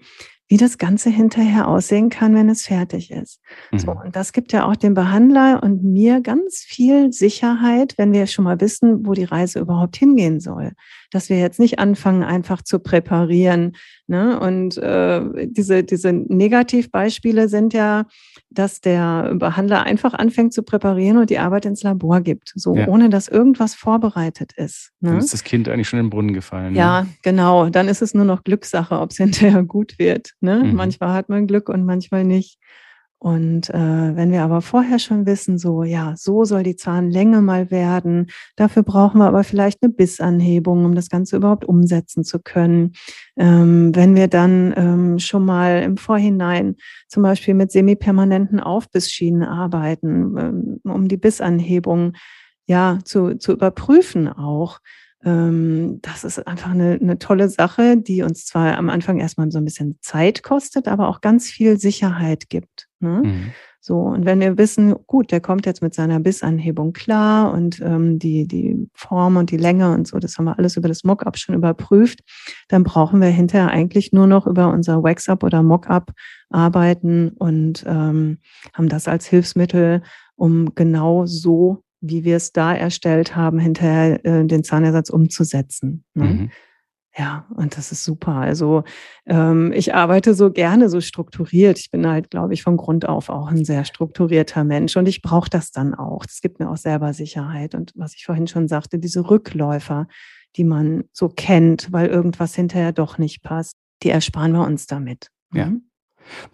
wie das Ganze hinterher aussehen kann, wenn es fertig ist. Mhm. So, und das gibt ja auch dem Behandler und mir ganz viel Sicherheit, wenn wir schon mal wissen, wo die Reise überhaupt hingehen soll. Dass wir jetzt nicht anfangen, einfach zu präparieren. Ne? Und äh, diese, diese Negativbeispiele sind ja, dass der Behandler einfach anfängt zu präparieren und die Arbeit ins Labor gibt, so ja. ohne dass irgendwas vorbereitet ist. Ne? Dann ist das Kind eigentlich schon in den Brunnen gefallen. Ne? Ja, genau. Dann ist es nur noch Glückssache, ob es hinterher gut wird. Ne? Mhm. Manchmal hat man Glück und manchmal nicht. Und äh, wenn wir aber vorher schon wissen, so ja, so soll die Zahnlänge mal werden, dafür brauchen wir aber vielleicht eine Bissanhebung, um das Ganze überhaupt umsetzen zu können. Ähm, wenn wir dann ähm, schon mal im Vorhinein zum Beispiel mit semipermanenten Aufbissschienen arbeiten, ähm, um die Bissanhebung ja, zu, zu überprüfen auch. Ähm, das ist einfach eine, eine tolle Sache, die uns zwar am Anfang erstmal so ein bisschen Zeit kostet, aber auch ganz viel Sicherheit gibt. Ne? Mhm. So, und wenn wir wissen, gut, der kommt jetzt mit seiner Bissanhebung klar und ähm, die, die Form und die Länge und so, das haben wir alles über das Mockup schon überprüft, dann brauchen wir hinterher eigentlich nur noch über unser Wax-Up oder Mockup arbeiten und ähm, haben das als Hilfsmittel, um genau so, wie wir es da erstellt haben, hinterher äh, den Zahnersatz umzusetzen. Ne? Mhm. Ja, und das ist super. Also ähm, ich arbeite so gerne so strukturiert. Ich bin halt, glaube ich, von Grund auf auch ein sehr strukturierter Mensch und ich brauche das dann auch. Das gibt mir auch selber Sicherheit. Und was ich vorhin schon sagte, diese Rückläufer, die man so kennt, weil irgendwas hinterher doch nicht passt, die ersparen wir uns damit. Ja. Mhm.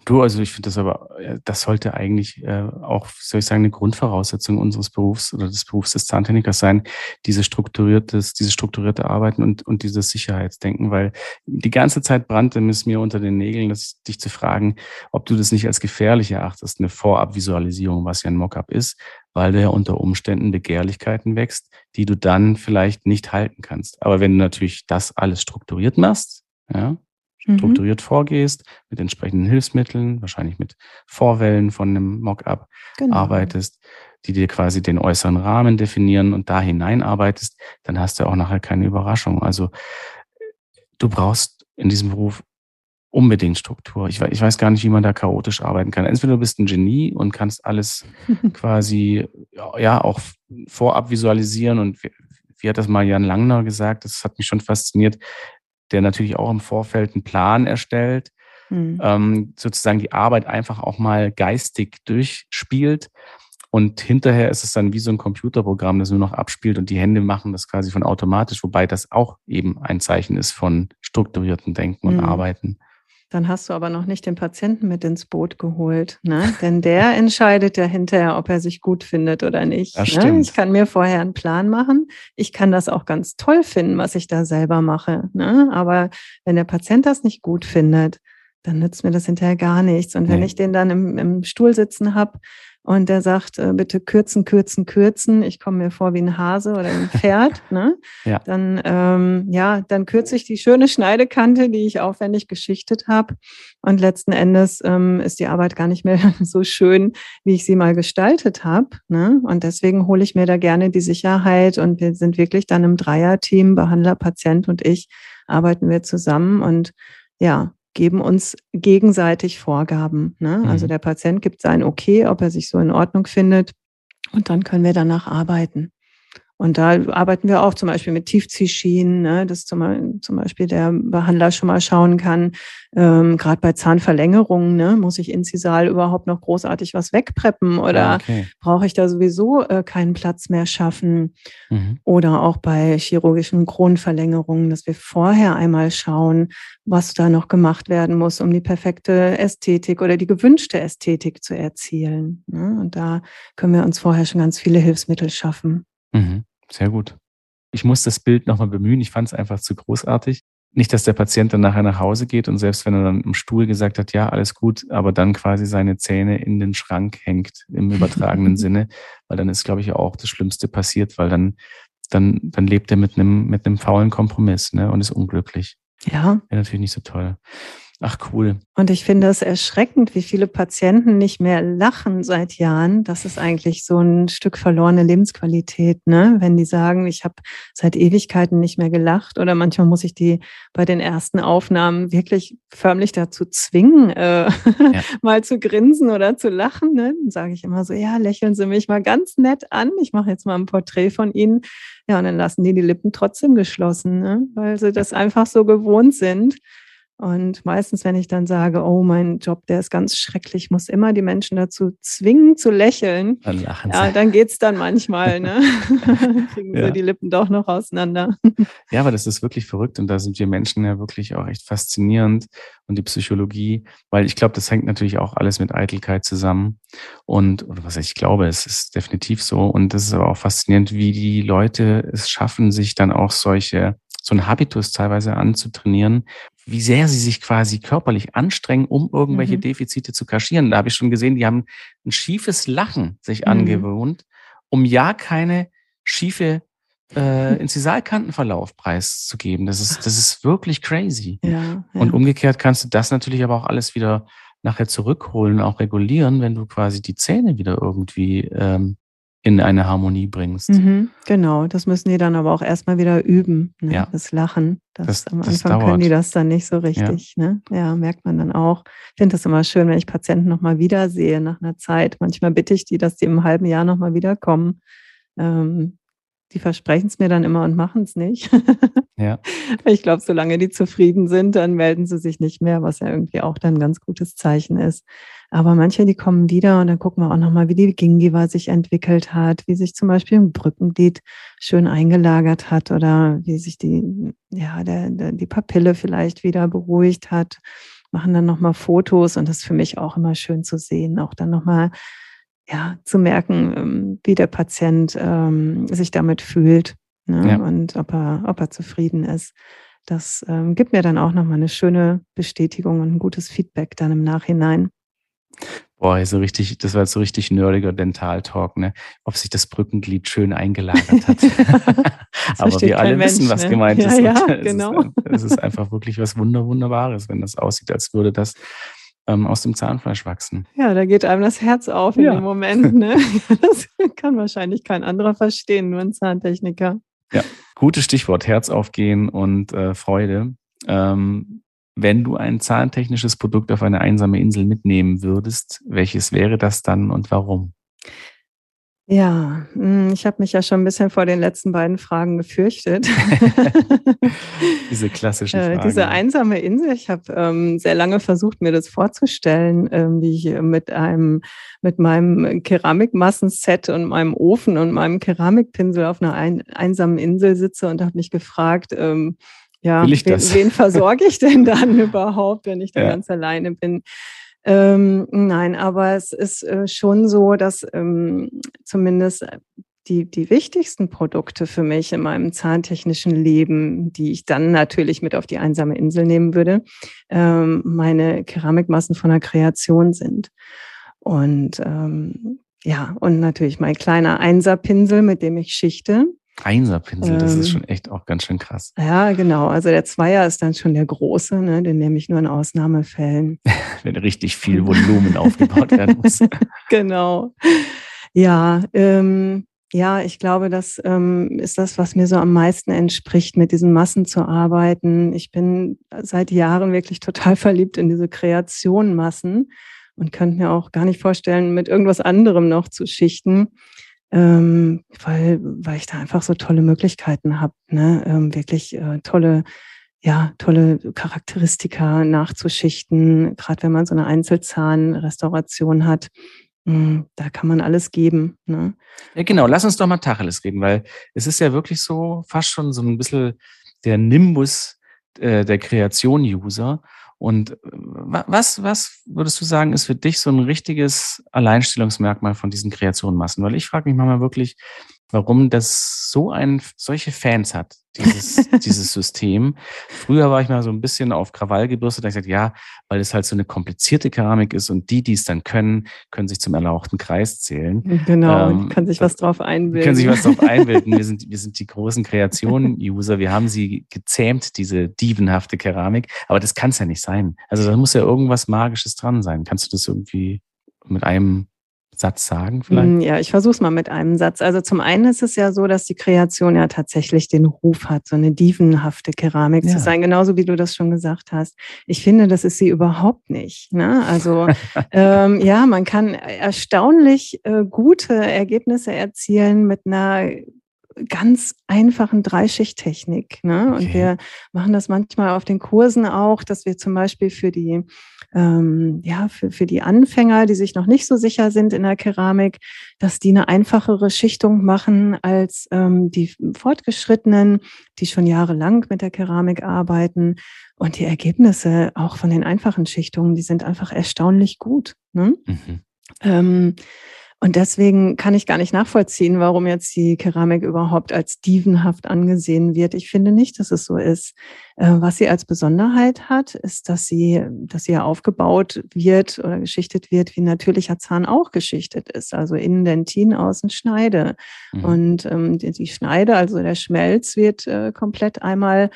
Du, also ich finde das aber, äh, das sollte eigentlich äh, auch, soll ich sagen, eine Grundvoraussetzung unseres Berufs oder des Berufs des Zahntechnikers sein, diese strukturiertes, diese strukturierte Arbeiten und, und dieses Sicherheitsdenken, weil die ganze Zeit brannte es mir unter den Nägeln, dass dich zu fragen, ob du das nicht als gefährlich erachtest, eine Vorabvisualisierung, was ja ein Mockup ist, weil du ja unter Umständen Begehrlichkeiten wächst, die du dann vielleicht nicht halten kannst. Aber wenn du natürlich das alles strukturiert machst, ja. Strukturiert mhm. vorgehst, mit entsprechenden Hilfsmitteln, wahrscheinlich mit Vorwellen von einem Mockup genau. arbeitest, die dir quasi den äußeren Rahmen definieren und da hineinarbeitest, dann hast du auch nachher keine Überraschung. Also du brauchst in diesem Beruf unbedingt Struktur. Ich, ich weiß gar nicht, wie man da chaotisch arbeiten kann. Entweder du bist ein Genie und kannst alles quasi ja auch vorab visualisieren und wie, wie hat das mal Jan Langner gesagt? Das hat mich schon fasziniert der natürlich auch im Vorfeld einen Plan erstellt, mhm. ähm, sozusagen die Arbeit einfach auch mal geistig durchspielt. Und hinterher ist es dann wie so ein Computerprogramm, das nur noch abspielt und die Hände machen das quasi von automatisch, wobei das auch eben ein Zeichen ist von strukturierten Denken und mhm. Arbeiten. Dann hast du aber noch nicht den Patienten mit ins Boot geholt, ne? Denn der entscheidet ja hinterher, ob er sich gut findet oder nicht. Das ne? Ich kann mir vorher einen Plan machen. Ich kann das auch ganz toll finden, was ich da selber mache. Ne? Aber wenn der Patient das nicht gut findet, dann nützt mir das hinterher gar nichts. Und wenn nee. ich den dann im, im Stuhl sitzen habe, und der sagt, äh, bitte kürzen, kürzen, kürzen. Ich komme mir vor wie ein Hase oder ein Pferd. ne? ja. Dann, ähm, ja, dann kürze ich die schöne Schneidekante, die ich aufwendig geschichtet habe. Und letzten Endes ähm, ist die Arbeit gar nicht mehr so schön, wie ich sie mal gestaltet habe. Ne? Und deswegen hole ich mir da gerne die Sicherheit. Und wir sind wirklich dann im Dreierteam, Behandler, Patient und ich, arbeiten wir zusammen. Und ja, geben uns gegenseitig Vorgaben. Ne? Mhm. Also der Patient gibt sein Okay, ob er sich so in Ordnung findet. Und dann können wir danach arbeiten. Und da arbeiten wir auch zum Beispiel mit Tiefziehschienen, ne, dass zum, zum Beispiel der Behandler schon mal schauen kann, ähm, gerade bei Zahnverlängerungen, ne, muss ich inzisal überhaupt noch großartig was wegpreppen oder ah, okay. brauche ich da sowieso äh, keinen Platz mehr schaffen? Mhm. Oder auch bei chirurgischen Kronverlängerungen, dass wir vorher einmal schauen, was da noch gemacht werden muss, um die perfekte Ästhetik oder die gewünschte Ästhetik zu erzielen. Ne? Und da können wir uns vorher schon ganz viele Hilfsmittel schaffen. Mhm. Sehr gut. Ich muss das Bild nochmal bemühen. Ich fand es einfach zu großartig. Nicht, dass der Patient dann nachher nach Hause geht und selbst wenn er dann im Stuhl gesagt hat, ja, alles gut, aber dann quasi seine Zähne in den Schrank hängt im übertragenen Sinne, weil dann ist, glaube ich, auch das Schlimmste passiert, weil dann, dann, dann lebt er mit einem, mit einem faulen Kompromiss ne, und ist unglücklich. Ja. Wäre natürlich nicht so toll. Ach cool. Und ich finde es erschreckend, wie viele Patienten nicht mehr lachen seit Jahren. Das ist eigentlich so ein Stück verlorene Lebensqualität, ne? Wenn die sagen, ich habe seit Ewigkeiten nicht mehr gelacht oder manchmal muss ich die bei den ersten Aufnahmen wirklich förmlich dazu zwingen, äh, ja. mal zu grinsen oder zu lachen. Ne? Dann sage ich immer so, ja, lächeln Sie mich mal ganz nett an. Ich mache jetzt mal ein Porträt von Ihnen. Ja, und dann lassen die die Lippen trotzdem geschlossen, ne? weil sie das einfach so gewohnt sind. Und meistens, wenn ich dann sage, oh, mein Job, der ist ganz schrecklich, muss immer die Menschen dazu zwingen zu lächeln. Dann lachen sie. Ja, dann geht es dann manchmal, ne? Kriegen ja. sie die Lippen doch noch auseinander. ja, aber das ist wirklich verrückt und da sind wir Menschen ja wirklich auch echt faszinierend und die Psychologie, weil ich glaube, das hängt natürlich auch alles mit Eitelkeit zusammen. Und, oder was ich glaube, es ist definitiv so. Und das ist aber auch faszinierend, wie die Leute es schaffen, sich dann auch solche so ein Habitus teilweise anzutrainieren, wie sehr sie sich quasi körperlich anstrengen, um irgendwelche mhm. Defizite zu kaschieren. Da habe ich schon gesehen, die haben ein schiefes Lachen sich mhm. angewohnt, um ja keine schiefe äh, Inzisalkantenverlauf preiszugeben. Das ist, das ist wirklich crazy. Ja, ja. Und umgekehrt kannst du das natürlich aber auch alles wieder nachher zurückholen, auch regulieren, wenn du quasi die Zähne wieder irgendwie ähm, in eine Harmonie bringst. Mhm, genau, das müssen die dann aber auch erstmal wieder üben, ne? ja. das Lachen. Das, das am Anfang das können die das dann nicht so richtig. Ja, ne? ja merkt man dann auch. Ich finde das immer schön, wenn ich Patienten nochmal wiedersehe nach einer Zeit. Manchmal bitte ich die, dass die im halben Jahr nochmal wiederkommen. Ähm, die versprechen es mir dann immer und machen es nicht. ja. Ich glaube, solange die zufrieden sind, dann melden sie sich nicht mehr, was ja irgendwie auch dann ein ganz gutes Zeichen ist. Aber manche, die kommen wieder und dann gucken wir auch nochmal, wie die Gingiva sich entwickelt hat, wie sich zum Beispiel ein Brückenglied schön eingelagert hat oder wie sich die, ja, der, der, die Papille vielleicht wieder beruhigt hat, machen dann nochmal Fotos und das ist für mich auch immer schön zu sehen, auch dann nochmal ja, zu merken, ähm, wie der Patient ähm, sich damit fühlt ne? ja. und ob er, ob er zufrieden ist. Das ähm, gibt mir dann auch nochmal eine schöne Bestätigung und ein gutes Feedback dann im Nachhinein. Boah, so richtig, das war jetzt so richtig nerdiger Dental-Talk, ne? Ob sich das Brückenglied schön eingelagert hat. Aber wir alle Mensch, wissen, was ne? gemeint ja, ist. Ja, es genau. Ist, es ist einfach wirklich was Wunder, Wunderbares, wenn das aussieht, als würde das ähm, aus dem Zahnfleisch wachsen. Ja, da geht einem das Herz auf in dem Moment. Ne? Das kann wahrscheinlich kein anderer verstehen, nur ein Zahntechniker. Ja, gutes Stichwort, Herz aufgehen und äh, Freude. Ähm, wenn du ein zahntechnisches Produkt auf eine einsame Insel mitnehmen würdest, welches wäre das dann und warum? Ja, hm, ich habe mich ja schon ein bisschen vor den letzten beiden Fragen gefürchtet. diese klassischen äh, Fragen. Diese einsame Insel. Ich habe ähm, sehr lange versucht, mir das vorzustellen, ähm, wie ich mit einem, mit meinem Keramikmassenset und meinem Ofen und meinem Keramikpinsel auf einer ein, einsamen Insel sitze und habe mich gefragt, ähm, ja, wen, wen versorge ich denn dann überhaupt, wenn ich da ja. ganz alleine bin? Ähm, nein, aber es ist äh, schon so, dass ähm, zumindest äh, die, die wichtigsten Produkte für mich in meinem zahntechnischen Leben, die ich dann natürlich mit auf die einsame Insel nehmen würde, ähm, meine Keramikmassen von der Kreation sind. Und ähm, ja, und natürlich mein kleiner Einserpinsel, mit dem ich schichte. Einserpinsel, das ist ähm, schon echt auch ganz schön krass. Ja, genau. Also der Zweier ist dann schon der große, ne? den nehme ich nur in Ausnahmefällen. Wenn richtig viel Volumen aufgebaut werden muss. genau. Ja, ähm, ja, ich glaube, das ähm, ist das, was mir so am meisten entspricht, mit diesen Massen zu arbeiten. Ich bin seit Jahren wirklich total verliebt in diese Kreationmassen und könnte mir auch gar nicht vorstellen, mit irgendwas anderem noch zu schichten ähm, weil, weil ich da einfach so tolle Möglichkeiten habe, ne? Ähm, wirklich äh, tolle, ja, tolle Charakteristika nachzuschichten, gerade wenn man so eine Einzelzahnrestauration hat. Hm, da kann man alles geben. Ne? Ja, genau. Lass uns doch mal Tacheles reden, weil es ist ja wirklich so fast schon so ein bisschen der Nimbus äh, der Kreation-User. Und äh, was, was würdest du sagen, ist für dich so ein richtiges Alleinstellungsmerkmal von diesen Kreationenmassen? Weil ich frage mich manchmal wirklich, warum das so ein, solche Fans hat, dieses, dieses System. Früher war ich mal so ein bisschen auf Krawall gebürstet, da ich gesagt, ja, weil es halt so eine komplizierte Keramik ist und die, die es dann können, können sich zum erlauchten Kreis zählen. Genau, ähm, können sich was drauf einbilden. Können sich was drauf einbilden. Wir sind, wir sind die großen Kreationen-User. Wir haben sie gezähmt, diese dievenhafte Keramik. Aber das kann es ja nicht sein. Also da muss ja irgendwas Magisches dran sein. Kannst du das irgendwie mit einem Satz sagen vielleicht? Mm, ja, ich versuche es mal mit einem Satz. Also zum einen ist es ja so, dass die Kreation ja tatsächlich den Ruf hat, so eine dievenhafte Keramik ja. zu sein, genauso wie du das schon gesagt hast. Ich finde, das ist sie überhaupt nicht. Ne? Also ähm, ja, man kann erstaunlich äh, gute Ergebnisse erzielen mit einer ganz einfachen Dreischichttechnik. Ne? Okay. Und wir machen das manchmal auf den Kursen auch, dass wir zum Beispiel für die ähm, ja, für, für die Anfänger, die sich noch nicht so sicher sind in der Keramik, dass die eine einfachere Schichtung machen als ähm, die Fortgeschrittenen, die schon jahrelang mit der Keramik arbeiten. Und die Ergebnisse auch von den einfachen Schichtungen, die sind einfach erstaunlich gut. Ne? Mhm. Ähm, Und deswegen kann ich gar nicht nachvollziehen, warum jetzt die Keramik überhaupt als dievenhaft angesehen wird. Ich finde nicht, dass es so ist. Äh, was sie als Besonderheit hat, ist, dass sie, dass sie ja aufgebaut wird oder geschichtet wird, wie natürlicher Zahn auch geschichtet ist. Also innen Dentin, außen Schneide. Mhm. Und ähm, die, die, Schneide, also der Schmelz, wird äh, komplett einmal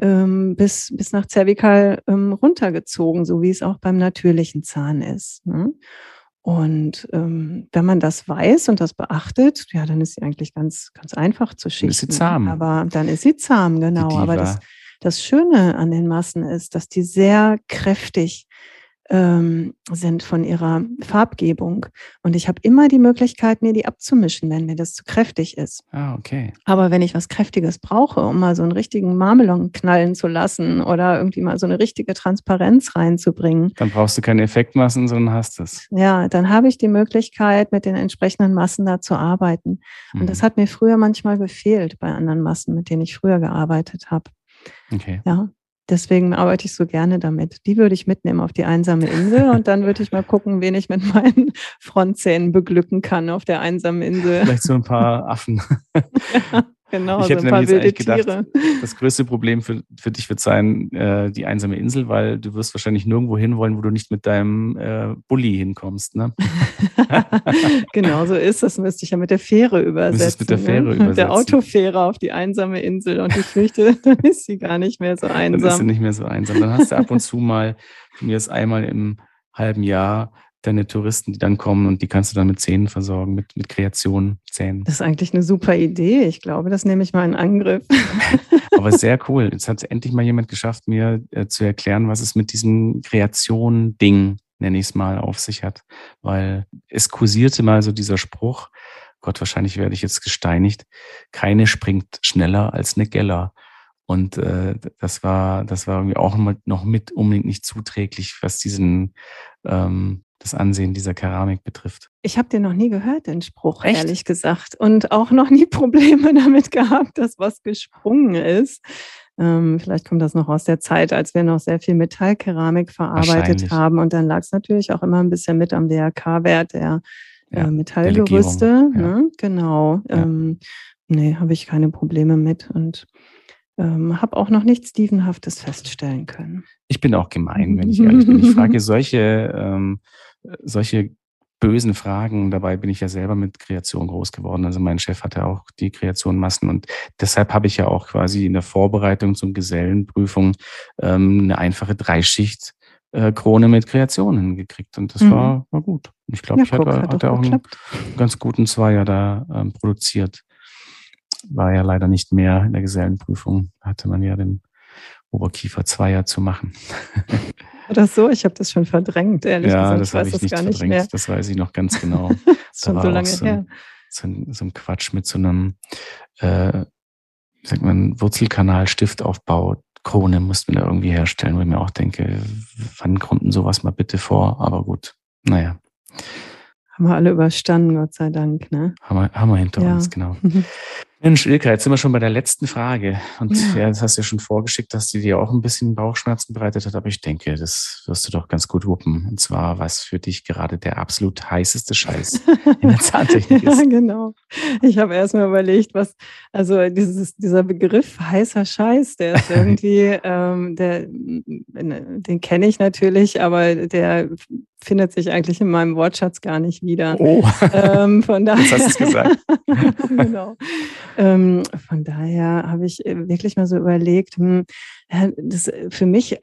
ähm, bis, bis nach Zervikal ähm, runtergezogen, so wie es auch beim natürlichen Zahn ist. Ne? Und ähm, wenn man das weiß und das beachtet, ja, dann ist sie eigentlich ganz, ganz einfach zu schichten. Dann ist sie zahm. Aber dann ist sie zahm, genau. Aber das, das Schöne an den Massen ist, dass die sehr kräftig ähm, sind von ihrer Farbgebung. Und ich habe immer die Möglichkeit, mir die abzumischen, wenn mir das zu kräftig ist. Ah, okay. Aber wenn ich was Kräftiges brauche, um mal so einen richtigen Marmelon knallen zu lassen oder irgendwie mal so eine richtige Transparenz reinzubringen. Dann brauchst du keine Effektmassen, sondern hast es. Ja, dann habe ich die Möglichkeit, mit den entsprechenden Massen da zu arbeiten. Und mhm. das hat mir früher manchmal gefehlt bei anderen Massen, mit denen ich früher gearbeitet habe. Okay. Ja, Deswegen arbeite ich so gerne damit. Die würde ich mitnehmen auf die einsame Insel und dann würde ich mal gucken, wen ich mit meinen Frontzähnen beglücken kann auf der einsamen Insel. Vielleicht so ein paar Affen. Ja. Genau, ich hätte so nämlich jetzt eigentlich gedacht, Tiere. das größte Problem für, für dich wird sein, äh, die einsame Insel, weil du wirst wahrscheinlich nirgendwo hinwollen, wo du nicht mit deinem äh, Bulli hinkommst. Ne? genau, so ist das. Müsste ich ja mit der Fähre übersetzen. Mit der Fähre ne? übersetzen. Mit der Autofähre auf die einsame Insel. Und ich fürchte, dann ist sie gar nicht mehr so einsam. Dann ist sie nicht mehr so einsam. Dann hast du ab und zu mal, mir ist einmal im halben Jahr deine Touristen, die dann kommen und die kannst du dann mit Zähnen versorgen, mit, mit Kreationen, Zähnen. Das ist eigentlich eine super Idee. Ich glaube, das nehme ich mal in Angriff. Aber sehr cool. Jetzt hat endlich mal jemand geschafft, mir äh, zu erklären, was es mit diesem Kreation-Ding, nenne ich es mal, auf sich hat. Weil es kursierte mal so dieser Spruch, Gott, wahrscheinlich werde ich jetzt gesteinigt, keine springt schneller als eine Geller. Und äh, das war, das war irgendwie auch noch mit unbedingt nicht zuträglich, was diesen ähm, das Ansehen dieser Keramik betrifft. Ich habe den noch nie gehört, den Spruch, Echt? ehrlich gesagt. Und auch noch nie Probleme damit gehabt, dass was gesprungen ist. Ähm, vielleicht kommt das noch aus der Zeit, als wir noch sehr viel Metallkeramik verarbeitet haben. Und dann lag es natürlich auch immer ein bisschen mit am DRK-Wert der ja, äh, Metallgerüste. Ja. Ne? Genau. Ja. Ähm, nee, habe ich keine Probleme mit. Und ähm, habe auch noch nichts Dievenhaftes feststellen können. Ich bin auch gemein, wenn ich ehrlich bin. Ich frage solche ähm, solche bösen Fragen. Dabei bin ich ja selber mit Kreation groß geworden. Also mein Chef hatte auch die Kreation Massen und deshalb habe ich ja auch quasi in der Vorbereitung zum Gesellenprüfung ähm, eine einfache Dreischicht äh, Krone mit Kreationen gekriegt und das mhm. war, war gut. Ich glaube, ja, ich hatte, hatte auch einen ganz guten Zweier da ähm, produziert. War ja leider nicht mehr in der Gesellenprüfung. Hatte man ja den Oberkiefer Zweier zu machen. Oder so, ich habe das schon verdrängt, ehrlich ja, gesagt. das habe ich, ich nicht verdrängt, nicht mehr. das weiß ich noch ganz genau. schon so lange so her. so, ein, so ein Quatsch mit so einem, äh, wie sagt man, Wurzelkanal-Stiftaufbau. Krone mussten wir da irgendwie herstellen, wo ich mir auch denke, wann kommt denn sowas mal bitte vor? Aber gut, naja. Haben wir alle überstanden, Gott sei Dank, ne? Haben wir, haben wir hinter ja. uns, genau. Mensch, Ilka, jetzt sind wir schon bei der letzten Frage. Und ja. ja, das hast du ja schon vorgeschickt, dass die dir auch ein bisschen Bauchschmerzen bereitet hat. Aber ich denke, das wirst du doch ganz gut wuppen. Und zwar, was für dich gerade der absolut heißeste Scheiß in der Zahntechnik ist. Ja, genau. Ich habe erst mal überlegt, was, also dieses, dieser Begriff heißer Scheiß, der ist irgendwie, ähm, der, den kenne ich natürlich, aber der findet sich eigentlich in meinem Wortschatz gar nicht wieder. Oh, ähm, von daher, jetzt hast du es gesagt. genau. Ähm, von daher habe ich äh, wirklich mal so überlegt, hm, das äh, für mich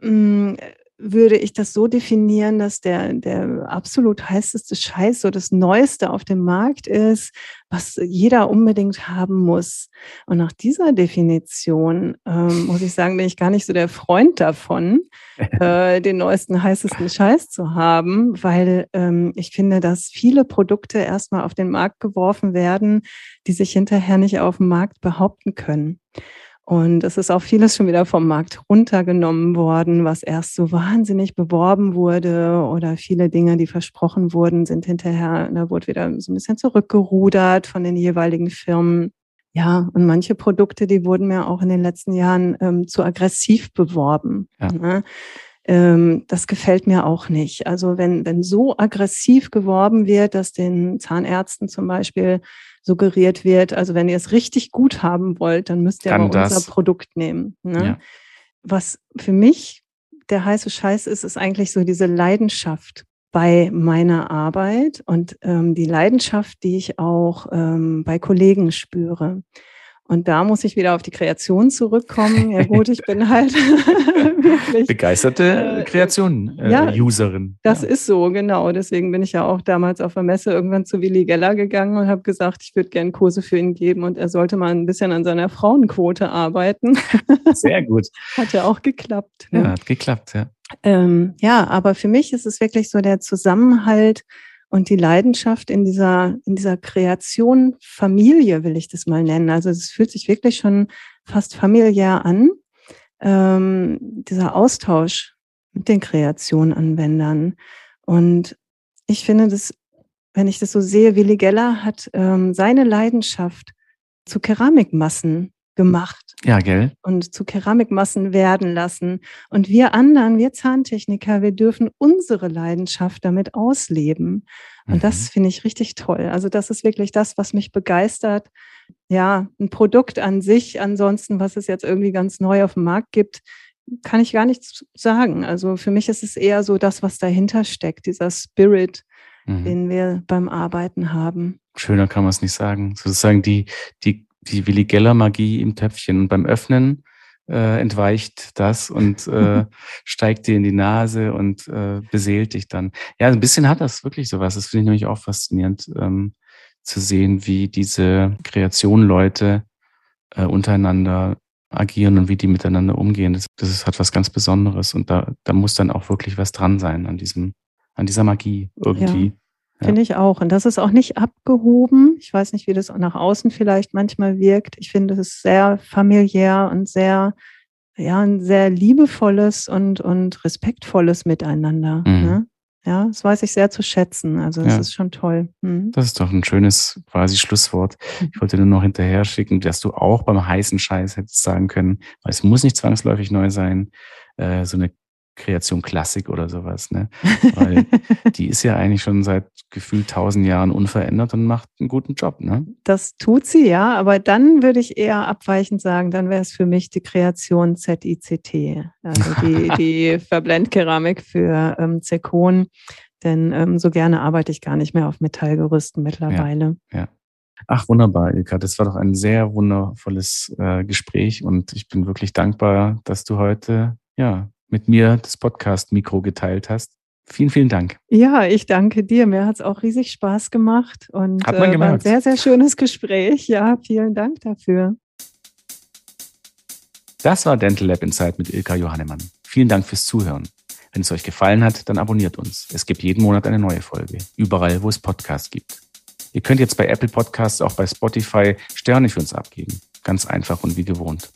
hm, würde ich das so definieren, dass der, der absolut heißeste Scheiß so das Neueste auf dem Markt ist, was jeder unbedingt haben muss. Und nach dieser Definition ähm, muss ich sagen, bin ich gar nicht so der Freund davon, äh, den neuesten, heißesten Scheiß zu haben, weil ähm, ich finde, dass viele Produkte erstmal auf den Markt geworfen werden, die sich hinterher nicht auf dem Markt behaupten können. Und es ist auch vieles schon wieder vom Markt runtergenommen worden, was erst so wahnsinnig beworben wurde oder viele Dinge, die versprochen wurden, sind hinterher, da wurde wieder so ein bisschen zurückgerudert von den jeweiligen Firmen. Ja, und manche Produkte, die wurden mir auch in den letzten Jahren ähm, zu aggressiv beworben. Ja. Ne? Ähm, das gefällt mir auch nicht. Also wenn, wenn so aggressiv geworben wird, dass den Zahnärzten zum Beispiel suggeriert wird, also wenn ihr es richtig gut haben wollt, dann müsst ihr dann aber das. unser Produkt nehmen. Ne? Ja. Was für mich der heiße Scheiß ist, ist eigentlich so diese Leidenschaft bei meiner Arbeit und ähm, die Leidenschaft, die ich auch ähm, bei Kollegen spüre. Und da muss ich wieder auf die Kreation zurückkommen. Ja gut, ich bin halt wirklich begeisterte äh, Kreation äh, ja, Userin. Das ja. ist so, genau. Deswegen bin ich ja auch damals auf der Messe irgendwann zu Willi Geller gegangen und habe gesagt, ich würde gerne Kurse für ihn geben und er sollte mal ein bisschen an seiner Frauenquote arbeiten. Sehr gut. hat ja auch geklappt. Ne? Ja, hat geklappt, ja. Ähm, ja, aber für mich ist es wirklich so der Zusammenhalt und die Leidenschaft in dieser, in dieser Kreation Familie, will ich das mal nennen. Also es fühlt sich wirklich schon fast familiär an. Ähm, dieser Austausch mit den Kreationanwendern. Und ich finde das, wenn ich das so sehe, Willi Geller hat ähm, seine Leidenschaft zu Keramikmassen gemacht. Ja, gell? Und zu Keramikmassen werden lassen. Und wir anderen, wir Zahntechniker, wir dürfen unsere Leidenschaft damit ausleben. Und mhm. das finde ich richtig toll. Also das ist wirklich das, was mich begeistert. Ja, ein Produkt an sich, ansonsten, was es jetzt irgendwie ganz neu auf dem Markt gibt, kann ich gar nichts sagen. Also für mich ist es eher so das, was dahinter steckt, dieser Spirit, mhm. den wir beim Arbeiten haben. Schöner kann man es nicht sagen. Sozusagen die, die die Willi Geller Magie im Töpfchen. Und beim Öffnen äh, entweicht das und äh, steigt dir in die Nase und äh, beseelt dich dann. Ja, ein bisschen hat das wirklich sowas. Das finde ich nämlich auch faszinierend ähm, zu sehen, wie diese Kreationleute äh, untereinander agieren und wie die miteinander umgehen. Das, das hat was ganz Besonderes und da, da muss dann auch wirklich was dran sein an diesem, an dieser Magie irgendwie. Ja. Finde ich auch. Und das ist auch nicht abgehoben. Ich weiß nicht, wie das nach außen vielleicht manchmal wirkt. Ich finde es sehr familiär und sehr, ja, ein sehr liebevolles und, und respektvolles Miteinander. Mhm. Ne? Ja, das weiß ich sehr zu schätzen. Also das ja. ist schon toll. Mhm. Das ist doch ein schönes quasi Schlusswort. Mhm. Ich wollte nur noch hinterher schicken, dass du auch beim heißen Scheiß hättest sagen können, weil es muss nicht zwangsläufig neu sein, äh, so eine Kreation Klassik oder sowas, ne? Weil die ist ja eigentlich schon seit gefühlt tausend Jahren unverändert und macht einen guten Job, ne? Das tut sie, ja, aber dann würde ich eher abweichend sagen, dann wäre es für mich die Kreation ZICT, also die, die Verblendkeramik für ähm, Zirkon, denn ähm, so gerne arbeite ich gar nicht mehr auf Metallgerüsten mittlerweile. Ja, ja. Ach, wunderbar, Ilka. Das war doch ein sehr wundervolles äh, Gespräch und ich bin wirklich dankbar, dass du heute ja mit mir das Podcast-Mikro geteilt hast. Vielen, vielen Dank. Ja, ich danke dir. Mir hat es auch riesig Spaß gemacht und hat man äh, war ein sehr, sehr schönes Gespräch. Ja, vielen Dank dafür. Das war Dental Lab Insight mit Ilka Johannemann. Vielen Dank fürs Zuhören. Wenn es euch gefallen hat, dann abonniert uns. Es gibt jeden Monat eine neue Folge, überall, wo es Podcasts gibt. Ihr könnt jetzt bei Apple Podcasts auch bei Spotify Sterne für uns abgeben. Ganz einfach und wie gewohnt.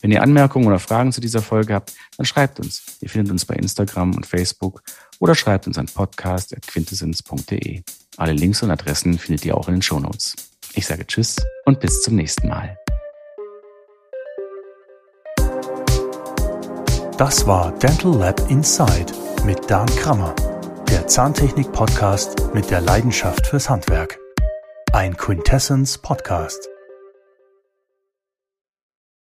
Wenn ihr Anmerkungen oder Fragen zu dieser Folge habt, dann schreibt uns. Ihr findet uns bei Instagram und Facebook oder schreibt uns an podcast.quintessence.de. Alle Links und Adressen findet ihr auch in den Shownotes. Ich sage Tschüss und bis zum nächsten Mal. Das war Dental Lab Inside mit Dan Krammer, der Zahntechnik-Podcast mit der Leidenschaft fürs Handwerk. Ein Quintessence Podcast.